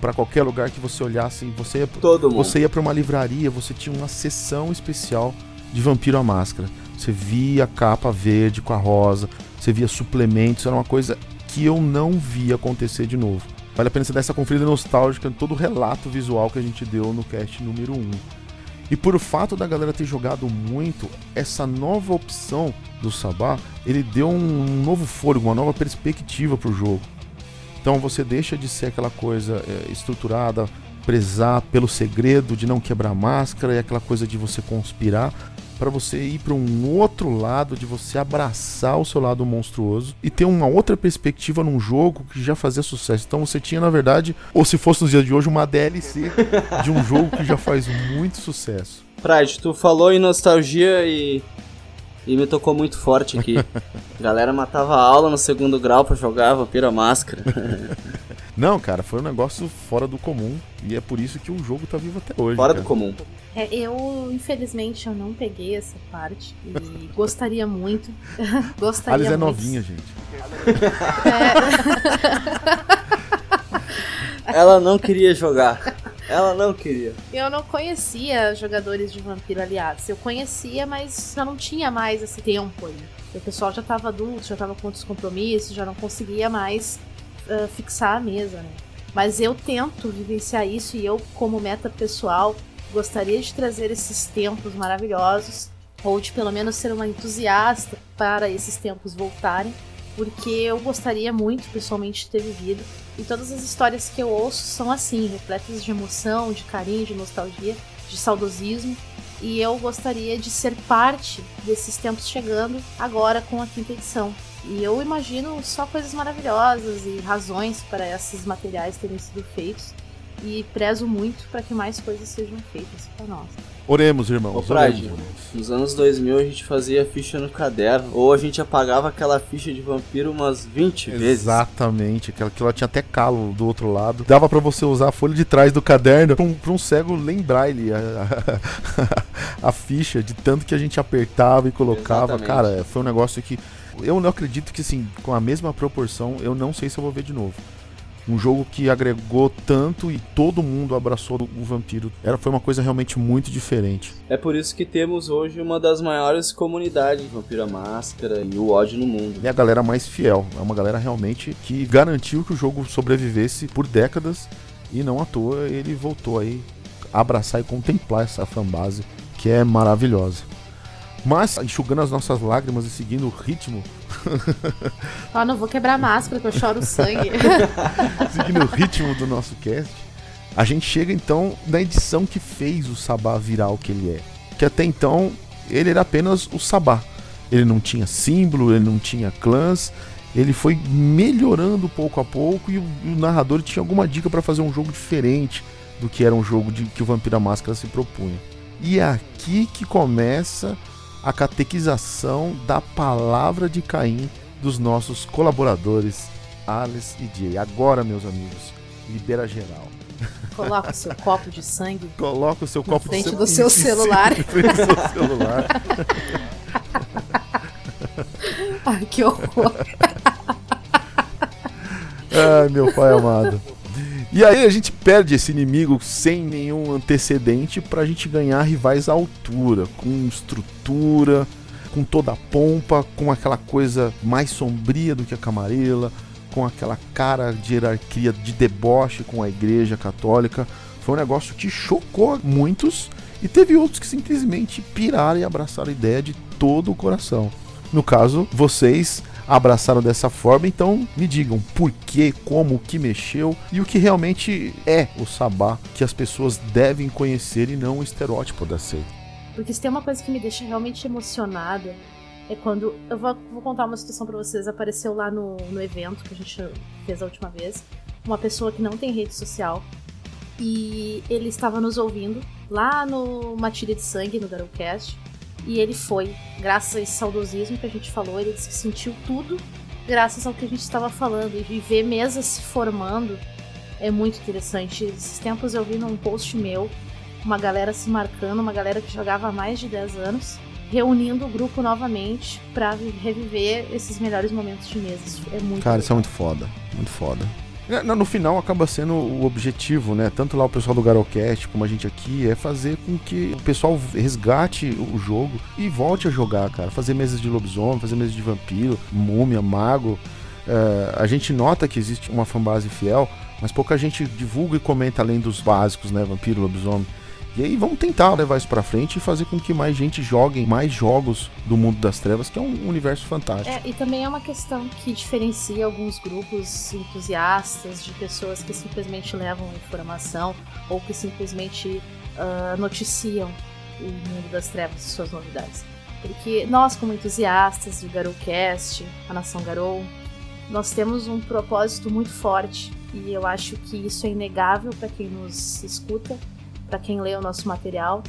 Para qualquer lugar que você olhasse, você ia, todo você ia para uma livraria, você tinha uma sessão especial de Vampiro à Máscara. Você via a capa verde com a rosa, você via suplementos, era uma coisa que eu não vi acontecer de novo. Vale a pena você dar essa conferida nostálgica em todo o relato visual que a gente deu no cast número 1. E por o fato da galera ter jogado muito, essa nova opção do Sabá, ele deu um novo fôlego, uma nova perspectiva pro jogo. Então você deixa de ser aquela coisa é, estruturada, prezar pelo segredo de não quebrar máscara e aquela coisa de você conspirar para você ir para um outro lado, de você abraçar o seu lado monstruoso e ter uma outra perspectiva num jogo que já fazia sucesso. Então você tinha, na verdade, ou se fosse nos dias de hoje, uma DLC de um jogo que já faz muito sucesso. Pride, tu falou em nostalgia e e me tocou muito forte aqui. A (laughs) galera matava aula no segundo grau para jogar Vampiro Máscara. (laughs) Não, cara, foi um negócio fora do comum. E é por isso que o jogo tá vivo até hoje. Fora cara. do comum. É, eu, infelizmente, eu não peguei essa parte e (laughs) gostaria muito. gostaria Alice é muito. novinha, gente. Ela não queria jogar. Ela não queria. Eu não conhecia jogadores de Vampiro Aliados. Eu conhecia, mas já não tinha mais esse tempo aí. O pessoal já tava adulto, já tava com outros compromissos, já não conseguia mais ah, fixar a mesa, né? Mas eu tento vivenciar isso e eu, como meta pessoal, gostaria de trazer esses tempos maravilhosos, ou de pelo menos ser uma entusiasta para esses tempos voltarem, porque eu gostaria muito, pessoalmente, de ter vivido. E todas as histórias que eu ouço são assim, repletas de emoção, de carinho, de nostalgia, de saudosismo. E eu gostaria de ser parte desses tempos chegando agora com a quinta edição. E eu imagino só coisas maravilhosas e razões para esses materiais terem sido feitos. E prezo muito para que mais coisas sejam feitas para nós. Oremos, irmãos. Ô, Pride, oremos, irmãos. nos anos 2000 a gente fazia ficha no caderno, ou a gente apagava aquela ficha de vampiro umas 20 vezes. Exatamente, aquela que ela tinha até calo do outro lado. Dava pra você usar a folha de trás do caderno pra um, pra um cego lembrar ele a, a- (laughs) a ficha de tanto que a gente apertava e colocava. Exatamente. Cara, foi um negócio que eu não acredito que assim, com a mesma proporção, eu não sei se eu vou ver de novo. Um jogo que agregou tanto e todo mundo abraçou o vampiro. Era, foi uma coisa realmente muito diferente. É por isso que temos hoje uma das maiores comunidades de Vampiro à Máscara e o ódio no mundo. E a galera mais fiel. É uma galera realmente que garantiu que o jogo sobrevivesse por décadas e não à toa ele voltou aí a abraçar e contemplar essa fanbase que é maravilhosa. Mas, enxugando as nossas lágrimas e seguindo o ritmo, (laughs) Ó, não vou quebrar a máscara que eu choro sangue. (laughs) seguindo o ritmo do nosso cast, a gente chega então na edição que fez o Sabá virar o que ele é. Que até então ele era apenas o Sabá. Ele não tinha símbolo, ele não tinha clãs, ele foi melhorando pouco a pouco e o, e o narrador tinha alguma dica para fazer um jogo diferente do que era um jogo de, que o Vampiro à Máscara se propunha. E é aqui que começa a catequização da palavra de Caim dos nossos colaboradores Alice e Jay. Agora, meus amigos, libera geral. Coloca o seu (laughs) copo de sangue Coloca o seu copo de (laughs) do seu celular. Frente do seu celular. Ai, que horror. Ai, meu pai amado. E aí a gente perde esse inimigo sem nenhum antecedente pra gente ganhar rivais à altura, com estrutura, com toda a pompa, com aquela coisa mais sombria do que a Camarela, com aquela cara de hierarquia de deboche com a igreja católica. Foi um negócio que chocou muitos e teve outros que simplesmente piraram e abraçaram a ideia de todo o coração. No caso, vocês abraçaram dessa forma, então me digam por que, como, o que mexeu e o que realmente é o sabá que as pessoas devem conhecer e não o estereótipo da seita. Porque se tem uma coisa que me deixa realmente emocionada é quando. Eu vou, vou contar uma situação pra vocês. Apareceu lá no, no evento que a gente fez a última vez. Uma pessoa que não tem rede social. E ele estava nos ouvindo lá no Matilha de Sangue, no Darocast. E ele foi, graças a esse saudosismo que a gente falou, ele disse que sentiu tudo graças ao que a gente estava falando. E ver mesas se formando é muito interessante. Esses tempos eu vi num post meu uma galera se marcando, uma galera que jogava há mais de 10 anos, reunindo o grupo novamente vi- reviver esses melhores momentos de mesa. Isso É muito Cara, isso é legal. muito foda, muito foda. É, No no final acaba sendo o objetivo, né? Tanto lá o pessoal do Garocast como a gente aqui, é fazer com que o pessoal resgate o jogo e volte a jogar, cara. Fazer mesas de lobisomem, fazer mesas de vampiro, múmia, mago. É, a gente nota que existe uma fanbase fiel, mas pouca gente divulga e comenta além dos básicos, né? Vampiro, lobisomem. E aí vamos tentar levar isso pra frente e fazer com que mais gente jogue mais jogos do mundo das trevas, que é um universo fantástico. É, e também é uma questão que diferencia alguns grupos entusiastas de pessoas que simplesmente levam informação ou que simplesmente ah, noticiam o mundo das trevas e suas novidades. Porque nós, como entusiastas do Garocast, a Nação Garou, nós temos um propósito muito forte e eu acho que isso é inegável para quem nos escuta, para quem lê o nosso material,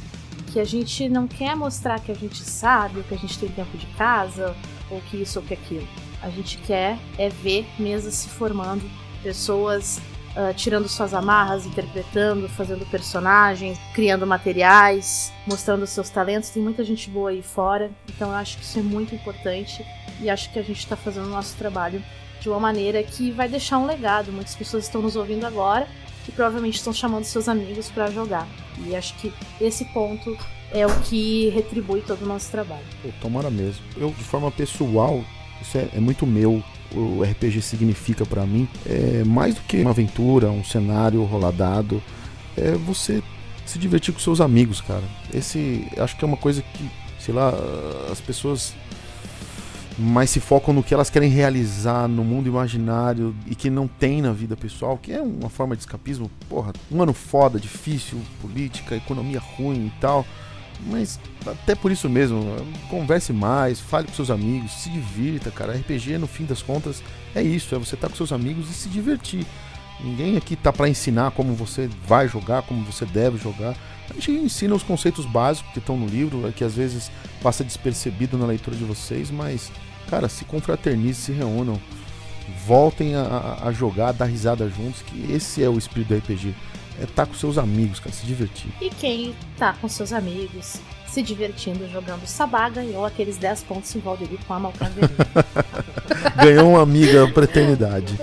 que a gente não quer mostrar que a gente sabe, ou que a gente tem tempo de casa, ou que isso ou que aquilo. A gente quer é ver mesas se formando, pessoas uh, tirando suas amarras, interpretando, fazendo personagens, criando materiais, mostrando seus talentos. Tem muita gente boa aí fora, então eu acho que isso é muito importante e acho que a gente está fazendo o nosso trabalho de uma maneira que vai deixar um legado. Muitas pessoas estão nos ouvindo agora e provavelmente estão chamando seus amigos para jogar. E acho que esse ponto é o que retribui todo o nosso trabalho. Pô, tomara mesmo. Eu, de forma pessoal, isso é, é muito meu. O RPG significa para mim é mais do que uma aventura, um cenário roladado. É você se divertir com seus amigos, cara. Esse acho que é uma coisa que, sei lá, as pessoas mais se focam no que elas querem realizar no mundo imaginário e que não tem na vida pessoal, que é uma forma de escapismo. Porra, um ano foda, difícil, política, economia ruim e tal. Mas até por isso mesmo, converse mais, fale com seus amigos, se divirta, cara. RPG, no fim das contas, é isso, é você estar tá com seus amigos e se divertir. Ninguém aqui tá para ensinar como você vai jogar, como você deve jogar. A gente ensina os conceitos básicos que estão no livro, é que às vezes passa despercebido na leitura de vocês, mas, cara, se confraternizem, se reúnam, voltem a, a jogar, a dar risada juntos, que esse é o espírito do RPG é estar tá com seus amigos, cara, se divertir. E quem tá com seus amigos, se divertindo jogando Sabá, ganhou aqueles 10 pontos em Valdeir com a Malcaveria. (laughs) ganhou uma amiga pra eternidade.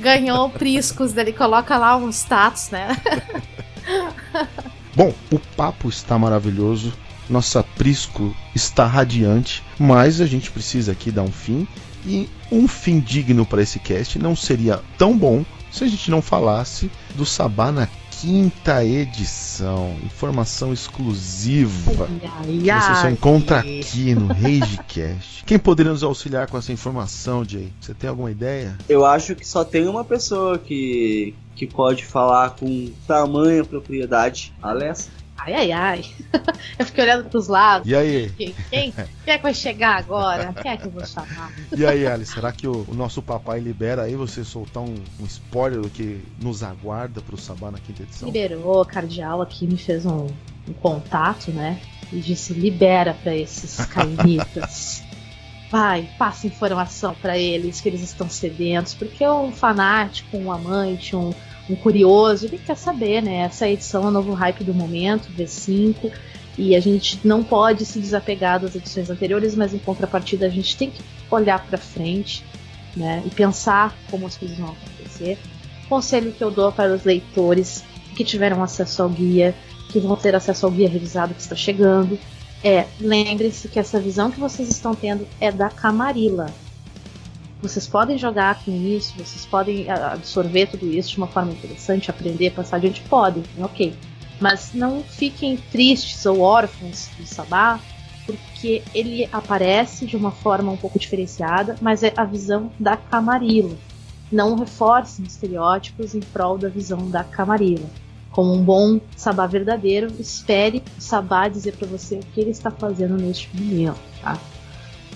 ganhou priscos dele, coloca lá um status, né? (laughs) Bom, o papo está maravilhoso. Nossa Prisco está radiante, mas a gente precisa aqui dar um fim. E um fim digno para esse cast não seria tão bom se a gente não falasse do Sabá na quinta edição. Informação exclusiva. Ai, ai, você só encontra aqui no Ragecast. Quem poderia nos auxiliar com essa informação, Jay? Você tem alguma ideia? Eu acho que só tem uma pessoa que, que pode falar com tamanha propriedade. Alessa. Ai, ai, ai. (laughs) Eu fiquei olhando pros lados. E aí? Quem, quem, quem é que vai chegar agora? Quem é que eu vou chamar? E aí, Alice, será que o, o, nosso papai libera aí você soltar um, um, spoiler do que nos aguarda pro Sabá na quinta edição? Liberou, cardeal aqui me fez um, um contato, né? E disse: libera para esses cainitas. (laughs) Vai, passa informação para eles que eles estão sedentos, porque um fanático, um amante, um um curioso, ele quer saber, né? Essa edição é o novo hype do momento, V5, e a gente não pode se desapegar das edições anteriores, mas em contrapartida a gente tem que olhar para frente, né? E pensar como as coisas vão acontecer. Conselho que eu dou para os leitores que tiveram acesso ao guia, que vão ter acesso ao guia revisado que está chegando, é lembre-se que essa visão que vocês estão tendo é da Camarilla, vocês podem jogar com isso, vocês podem absorver tudo isso de uma forma interessante, aprender, passar adiante, podem, ok. Mas não fiquem tristes ou órfãos do Sabá, porque ele aparece de uma forma um pouco diferenciada, mas é a visão da Camarilla. Não reforcem estereótipos em prol da visão da Camarilla. Como um bom Sabá verdadeiro, espere o Sabá dizer para você o que ele está fazendo neste momento, tá?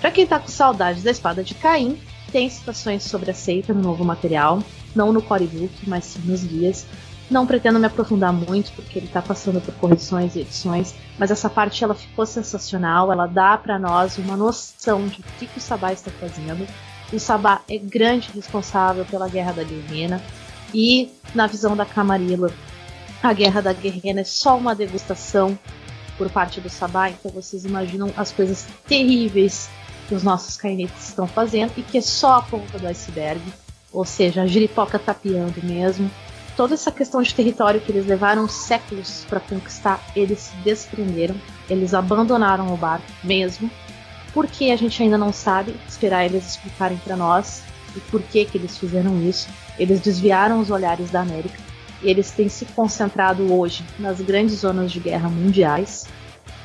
Para quem está com saudades da espada de Caim, tem citações sobre a seita no novo material, não no corebook, mas sim nos guias. Não pretendo me aprofundar muito, porque ele está passando por correções e edições, mas essa parte ela ficou sensacional, ela dá para nós uma noção de o que, que o Sabá está fazendo. O Sabá é grande responsável pela Guerra da Guerrena, e na visão da Camarilla, a Guerra da Guerrena é só uma degustação por parte do Sabá, então vocês imaginam as coisas terríveis que os nossos cainites estão fazendo e que é só a ponta do iceberg, ou seja, a giripoca tapeando mesmo. Toda essa questão de território que eles levaram séculos para conquistar, eles se desprenderam, eles abandonaram o barco mesmo, porque a gente ainda não sabe esperar eles explicarem para nós o porquê que eles fizeram isso. Eles desviaram os olhares da América e eles têm se concentrado hoje nas grandes zonas de guerra mundiais.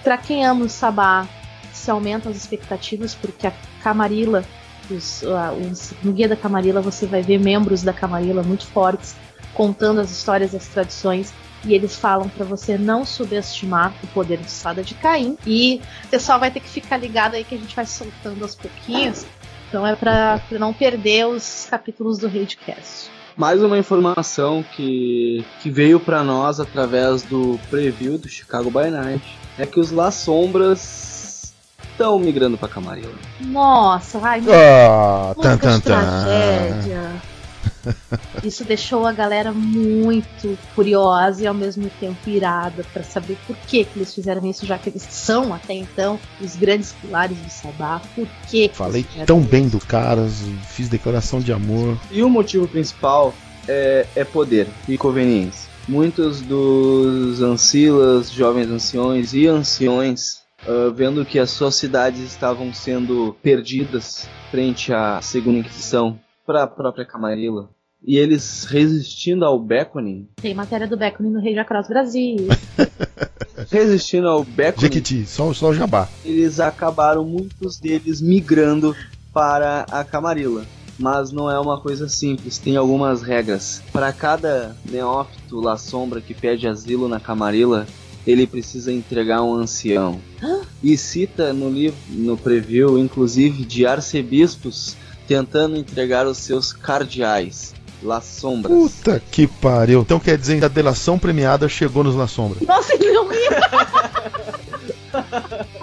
Para quem o Sabá, se aumentam as expectativas, porque a Camarilla, os, os, no Guia da Camarilla, você vai ver membros da Camarilla muito fortes contando as histórias as tradições. E eles falam para você não subestimar o poder de Sada de Caim. E o pessoal vai ter que ficar ligado aí que a gente vai soltando aos pouquinhos. Então é para não perder os capítulos do Raidcast. Mais uma informação que, que veio para nós através do preview do Chicago by Night é que os La Sombras estão migrando pra Camarilla. Nossa, vai. Ah, tan, tan, tragédia. (laughs) Isso deixou a galera muito curiosa e ao mesmo tempo irada para saber por que, que eles fizeram isso, já que eles são até então os grandes pilares do Sabá. Por que? que Falei eles fizeram tão isso? bem dos caras, fiz declaração de amor. E o motivo principal é, é poder e conveniência. Muitos dos ancilas, jovens anciões e anciões, ah, vendo que as suas cidades estavam sendo perdidas frente à Segunda Inquisição para a própria Camarilla, e eles resistindo ao Beckoning, Tem matéria do Beckoning no Rei Cross Brasil. (laughs) resistindo ao Beckoning, Jequiti, só, só o jabá. eles acabaram muitos deles migrando para a Camarilla. Mas não é uma coisa simples, tem algumas regras. Para cada neófito La Sombra que pede asilo na Camarilla, ele precisa entregar um ancião. E cita no livro, no preview, inclusive, de arcebispos tentando entregar os seus cardeais, La Sombras. Puta que pariu. Então quer dizer que a delação premiada chegou nos Na Sombra. Nossa, ele não ria! (laughs)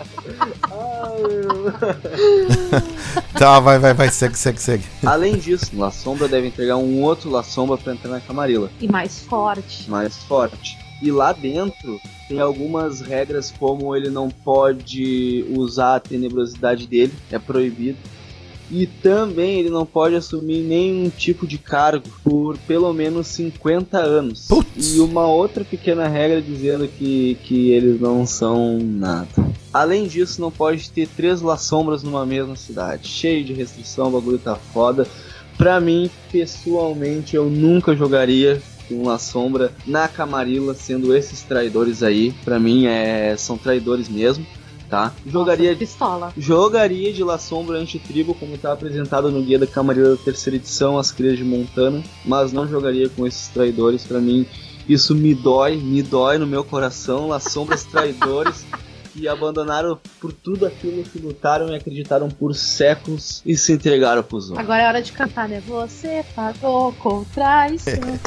Tá, vai, vai, vai, segue, segue, segue. Além disso, La Sombra deve entregar um outro La Sombra para entrar na Camarilla. E mais forte. mais forte. E lá dentro tem algumas regras como ele não pode usar a tenebrosidade dele, é proibido. E também ele não pode assumir nenhum tipo de cargo por pelo menos 50 anos. Putz. E uma outra pequena regra dizendo que, que eles não são nada. Além disso, não pode ter três La Sombras numa mesma cidade. Cheio de restrição, o bagulho tá foda. Pra mim, pessoalmente, eu nunca jogaria com La Sombra na Camarilla, sendo esses traidores aí. Pra mim, é, são traidores mesmo, tá? Jogaria Nossa, pistola. Jogaria de La Sombra anti-tribo, como está apresentado no guia da Camarilla da terceira edição, As Crias de Montana, mas não jogaria com esses traidores. Pra mim, isso me dói, me dói no meu coração. La Sombras traidores (laughs) que abandonaram por tudo aquilo que lutaram e acreditaram por séculos e se entregaram pros homens. Agora é hora de cantar, né? Você pagou com traição.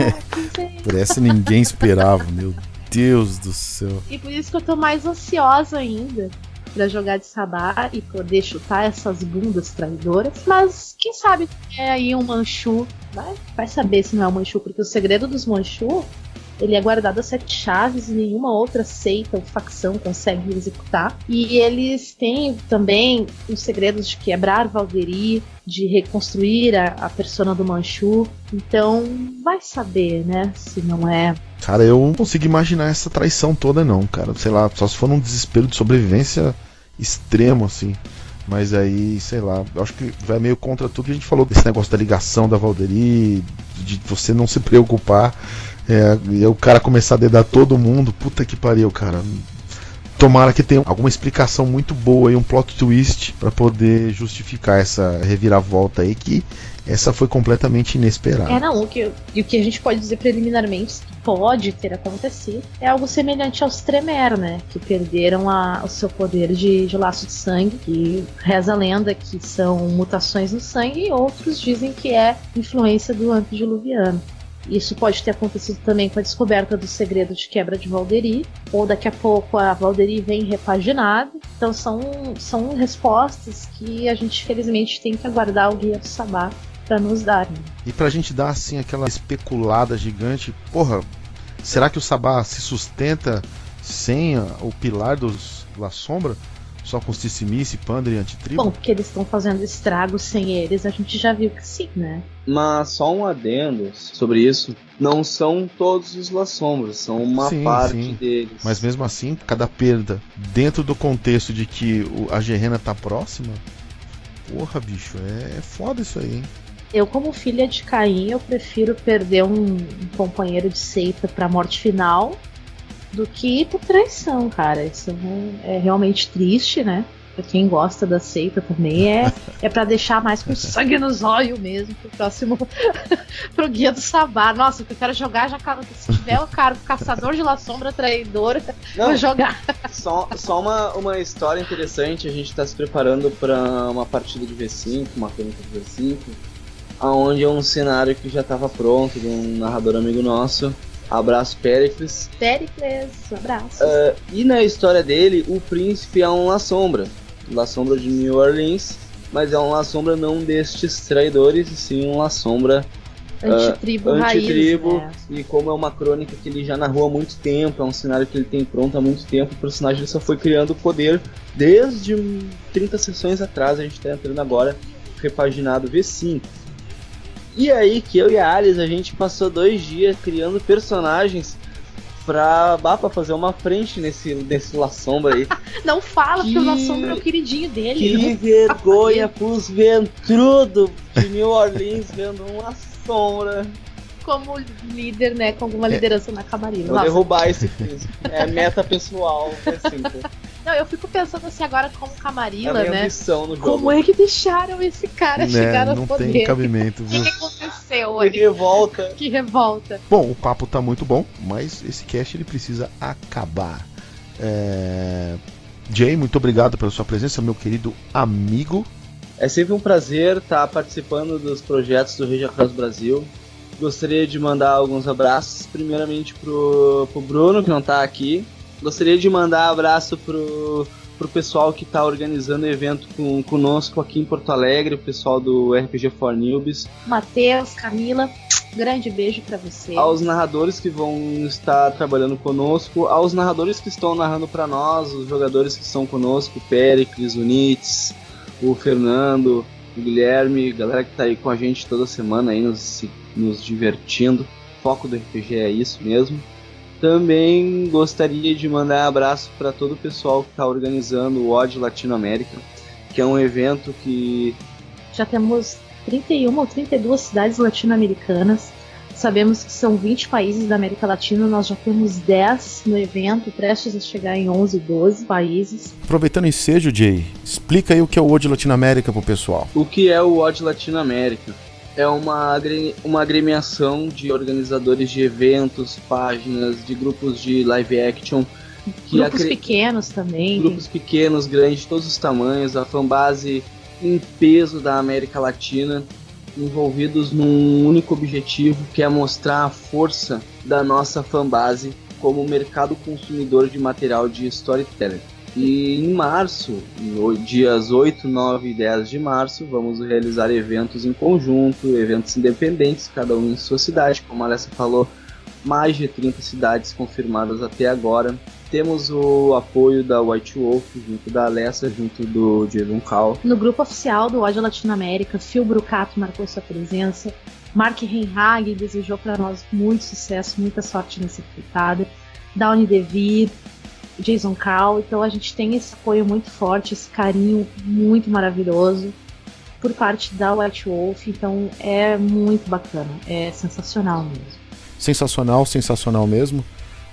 (laughs) Por essa ninguém esperava, meu Deus do céu. E por isso que eu tô mais ansiosa ainda pra jogar de sabá e poder chutar essas bundas traidoras. Mas quem sabe é aí um Manchu. Vai, vai saber se não é um Manchu, porque o segredo dos Manchu ele é guardado a sete chaves e nenhuma outra seita ou facção consegue executar. E eles têm também os segredos de quebrar Valderi, de reconstruir a, a persona do Manchu. Então, vai saber, né? Se não é Cara, eu não consigo imaginar essa traição toda, não, cara. Sei lá, só se for num desespero de sobrevivência extremo, assim. Mas aí, sei lá, eu acho que vai meio contra tudo que a gente falou desse negócio da ligação da Valderi, de você não se preocupar, é, e o cara começar a dedar todo mundo. Puta que pariu, cara. Tomara que tenha alguma explicação muito boa e um plot twist pra poder justificar essa reviravolta aí que essa foi completamente inesperada. É, não, o que, e o que a gente pode dizer preliminarmente que pode ter acontecido é algo semelhante aos Tremer, né? Que perderam a- o seu poder de, de laço de sangue, que reza a lenda que são mutações no sangue, e outros dizem que é influência do antediluviano. Isso pode ter acontecido também com a descoberta do segredo de quebra de Valderi, ou daqui a pouco a Valderi vem repaginada. Então são, são respostas que a gente felizmente tem que aguardar o Guia do Sabá para nos dar. né? E pra gente dar assim aquela especulada gigante, porra, será que o Sabá se sustenta sem a- o pilar dos Sombra? Só com Cicimice, Pandre e Antitribo? Bom, porque eles estão fazendo estragos sem eles, a gente já viu que sim, né? Mas só um adendo sobre isso. Não são todos os La Sombras, são uma Sim, parte sim. deles. Mas mesmo assim, cada perda dentro do contexto de que a Gerena tá próxima, porra, bicho, é, é foda isso aí, hein? Eu, como filha de Caim, eu prefiro perder um, um companheiro de seita pra morte final do que por traição, cara. Isso é, é realmente triste, né? Pra quem gosta da seita também é, (laughs) é para deixar mais com sangue nos olhos mesmo pro próximo (laughs) pro guia do Sabá. Nossa, eu quero jogar já se tiver o cara caçador de la sombra traidor, Não, vou jogar. só, só uma, uma história interessante. A gente tá se preparando para uma partida de V5, uma crônica de V5, aonde é um cenário que já tava pronto de um narrador amigo nosso. Abraço Pericles. Pericles, abraço. E na história dele, o príncipe é um La Sombra. La Sombra de New Orleans. Mas é um La Sombra não destes traidores, e sim um La Sombra Antitribo uh, raiz, Antitribo, né? e como é uma crônica que ele já narrou há muito tempo, é um cenário que ele tem pronto há muito tempo, o personagem só foi criando poder desde 30 sessões atrás, a gente tá entrando agora repaginado V5. E aí que eu e a Alice, a gente passou dois dias criando personagens pra, bah, pra fazer uma frente nesse, nesse La Sombra aí. (laughs) Não fala, porque o Que- La Sombra é o queridinho dele. Que vergonha pros ventrudos de New Orleans vendo uma sombra. Como líder, né? Com É. alguma liderança na Camarilla. Vou Nossa. derrubar esse príncipe. É meta pessoal, assim, Não, eu fico pensando assim agora como é Camarilla, minha né? Como é que deixaram esse cara chegar né? ao Não poder? tem cabimento, O que, que aconteceu Que revolta. Que revolta. Bom, o papo tá muito bom, mas esse cast ele precisa acabar. É... Jay, muito obrigado pela sua presença, meu querido amigo. É sempre um prazer estar participando dos projetos do Regia Cross Brasil. Gostaria de mandar alguns abraços, primeiramente pro, pro Bruno, que não tá aqui. Gostaria de mandar abraço pro, pro pessoal que está organizando o evento com, conosco aqui em Porto Alegre, o pessoal do RPG for Newbies. Matheus, Camila, grande beijo pra você. aos narradores que vão estar trabalhando conosco, aos narradores que estão narrando para nós, os jogadores que estão conosco, Pericles, o Nitz, o Fernando, o Guilherme, galera que tá aí com a gente toda semana aí nos, nos divertindo. O foco do RPG é isso mesmo. Também gostaria de mandar abraço para todo o pessoal que está organizando o Odd Latinoamérica, que é um evento que Já temos 31 ou 32 cidades latino-americanas. Sabemos que são 20 países da América Latina, nós já temos 10 no evento, prestes a chegar em 11, 12 países. Aproveitando o ensejo, Jay, explica aí o que é o World Latinoamérica pro pessoal. O que é o Odd Latinoamérica? É uma, uma agremiação de organizadores de eventos, páginas, de grupos de live action, Grupos acre- pequenos também. grupos pequenos, grandes, de todos os tamanhos, a fanbase em peso da América Latina, envolvidos num único objetivo, que é mostrar a força da nossa fanbase como mercado consumidor de material de storytelling. E em março, dias 8, 9 e 10 de março, vamos realizar eventos em conjunto, eventos independentes, cada um em sua cidade, como a Alessa falou, mais de 30 cidades confirmadas até agora. Temos o apoio da White Wolf, junto da Alessa, junto do Jason Cal. No grupo oficial do Ódio Latinoamérica, Phil Brucato marcou sua presença. Mark Reinhag desejou para nós muito sucesso, muita sorte nessa empreitada. Downey DeVir, Jason Carl. Então a gente tem esse apoio muito forte, esse carinho muito maravilhoso por parte da White Wolf. Então é muito bacana, é sensacional mesmo. Sensacional, sensacional mesmo.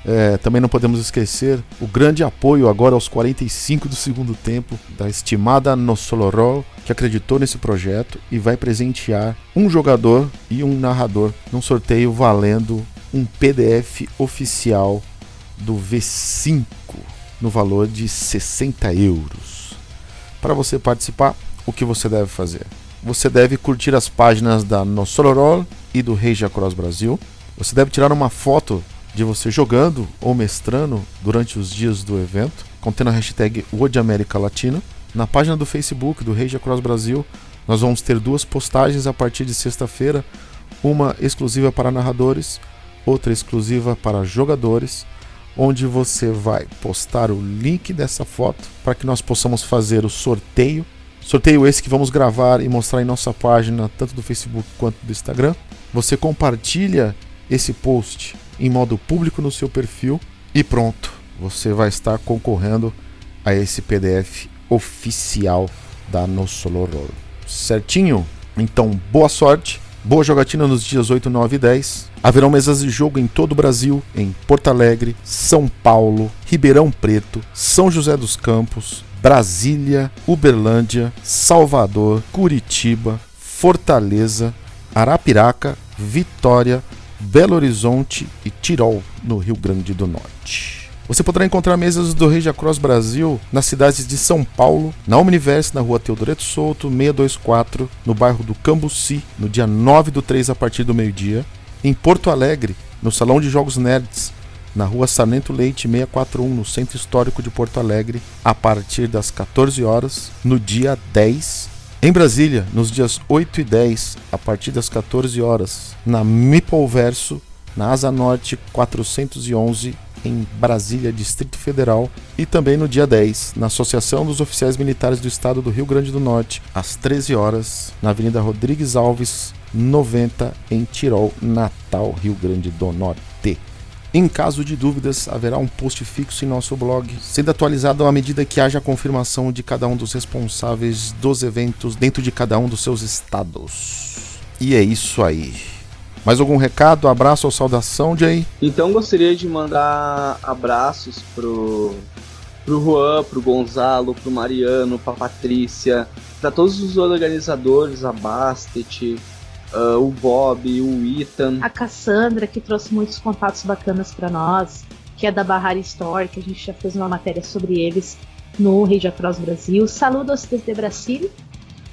É, também não podemos esquecer o grande apoio agora aos 45 do segundo tempo da estimada Nossolorol, que acreditou nesse projeto e vai presentear um jogador e um narrador num sorteio valendo um PDF oficial do V5 no valor de 60 euros. Para você participar, o que você deve fazer? Você deve curtir as páginas da Nossolorol e do Regia Cross Brasil. Você deve tirar uma foto de você jogando ou mestrando durante os dias do evento, contendo a hashtag World América Latina. Na página do Facebook do Regia Cross Brasil, nós vamos ter duas postagens a partir de sexta-feira, uma exclusiva para narradores, outra exclusiva para jogadores, onde você vai postar o link dessa foto para que nós possamos fazer o sorteio. Sorteio esse que vamos gravar e mostrar em nossa página, tanto do Facebook quanto do Instagram. Você compartilha esse post em modo público no seu perfil e pronto, você vai estar concorrendo a esse PDF oficial da Nossolorol. Certinho? Então, boa sorte, boa jogatina nos dias 8, 9 e 10. Haverão mesas de jogo em todo o Brasil, em Porto Alegre, São Paulo, Ribeirão Preto, São José dos Campos, Brasília, Uberlândia, Salvador, Curitiba, Fortaleza, Arapiraca, Vitória, Belo Horizonte e Tirol, no Rio Grande do Norte. Você poderá encontrar mesas do Regia Cross Brasil nas cidades de São Paulo, na Omniverse, na rua Teodoreto Souto, 624, no bairro do Cambuci, no dia 9 do 3 a partir do meio-dia, em Porto Alegre, no Salão de Jogos Nerds, na rua Sarnento Leite 641, no Centro Histórico de Porto Alegre, a partir das 14 horas, no dia 10 Em Brasília, nos dias 8 e 10, a partir das 14 horas, na Mipolverso, na Asa Norte 411, em Brasília, Distrito Federal, e também no dia 10, na Associação dos Oficiais Militares do Estado do Rio Grande do Norte, às 13 horas, na Avenida Rodrigues Alves, 90, em Tirol, Natal, Rio Grande do Norte. Em caso de dúvidas, haverá um post fixo em nosso blog, sendo atualizado à medida que haja confirmação de cada um dos responsáveis dos eventos dentro de cada um dos seus estados. E é isso aí. Mais algum recado, abraço ou saudação, Jay? Então gostaria de mandar abraços pro, pro Juan, pro Gonzalo, pro Mariano, pra Patrícia, para todos os organizadores, a Bastet, uh, o Bob, o Ethan. A Cassandra, que trouxe muitos contatos bacanas para nós, que é da Bahari Store, que a gente já fez uma matéria sobre eles no Rede Across Brasil. Saludos desde Brasil.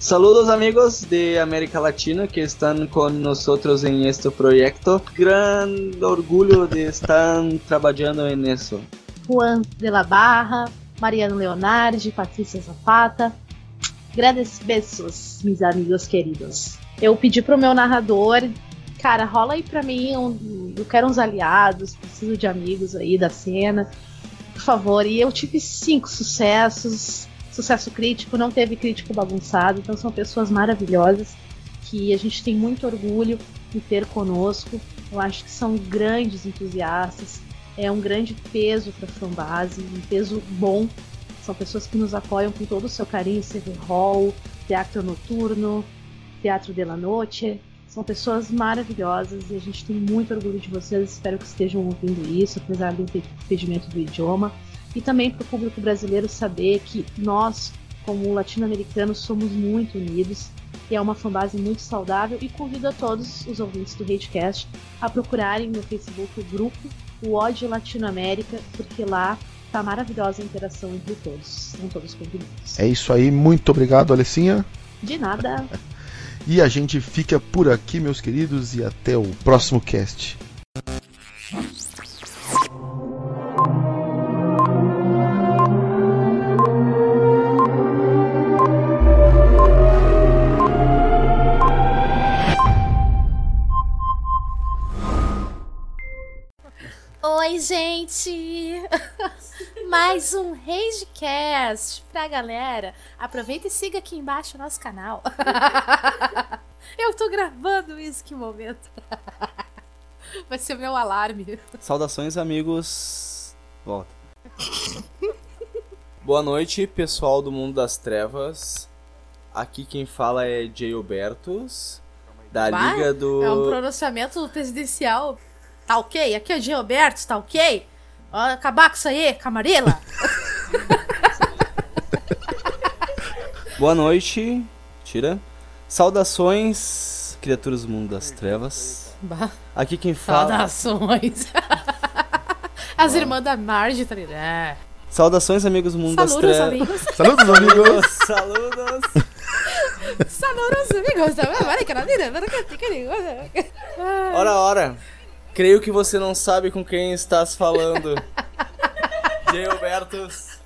Saludos amigos de América Latina que están con nosotros en este proyecto. Gran orgulho de estar trabajando en eso. Juan de la Barra, Mariano Leonardi, Patrícia Zapata. Grandes beijos, meus amigos queridos. Eu pedi pro meu narrador, cara, rola aí pra mim, um, eu quero uns aliados, preciso de amigos aí da cena, por favor. E eu tive cinco sucessos, sucesso crítico, não teve crítico bagunçado, então são pessoas maravilhosas que a gente tem muito orgulho de ter conosco. Eu acho que são grandes entusiastas, é um grande peso para a fanbase, um peso bom. São pessoas que nos apoiam com todo o seu carinho, CV Hall, Teatro Noturno, Teatro de la Noche. São pessoas maravilhosas e a gente tem muito orgulho de vocês. Espero que estejam ouvindo isso, apesar do impedimento do idioma e também para o público brasileiro saber que nós, como latino-americanos, somos muito unidos e é uma fanbase muito saudável e convido a todos os ouvintes do Radecast a procurarem no Facebook o grupo o Odd Latinoamérica, porque lá tá maravilhosa a interação entre todos. São todos convidados. É isso aí, muito obrigado, Alessinha. De nada. (laughs) E a gente fica por aqui, meus queridos, e até o próximo cast. Mais um Ragecast pra galera. Aproveita e siga aqui embaixo o nosso canal. (laughs) Eu tô gravando isso, que momento. (laughs) Vai ser o meu alarme. Saudações, amigos. Volta. (laughs) Boa noite, pessoal do Mundo das Trevas. Aqui quem fala é Jay Albertos, da Liga do. É um pronunciamento presidencial. Tá ok? Aqui é o Gilberto, tá ok? Ó, acabar com isso aí, camarela. (laughs) Boa noite. Tira. Saudações, criaturas do Mundo das Trevas. Bah, Aqui quem fala. Saudações. (laughs) As irmãs da Marge, tá ligado? É. Saudações, amigos do Mundo das Saludos, Trevas. amigos. (laughs) Saludos, amigos! Saludos. Saludos, amigos. Ora, ora. Creio que você não sabe com quem estás falando. (laughs) Jay Albertos.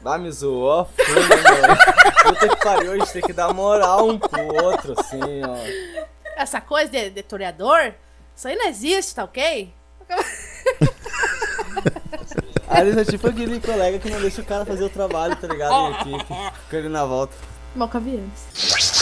Bah, me zoou, foi, meu. Puta que pariu, a gente tem que dar moral um pro outro, assim, ó. Essa coisa de, de toreador, isso aí não existe, tá ok? (laughs) A Alice é tipo aquele colega que não deixa o cara fazer o trabalho, tá ligado? Em equipe. (laughs) Fica ele na volta. Malcavianos.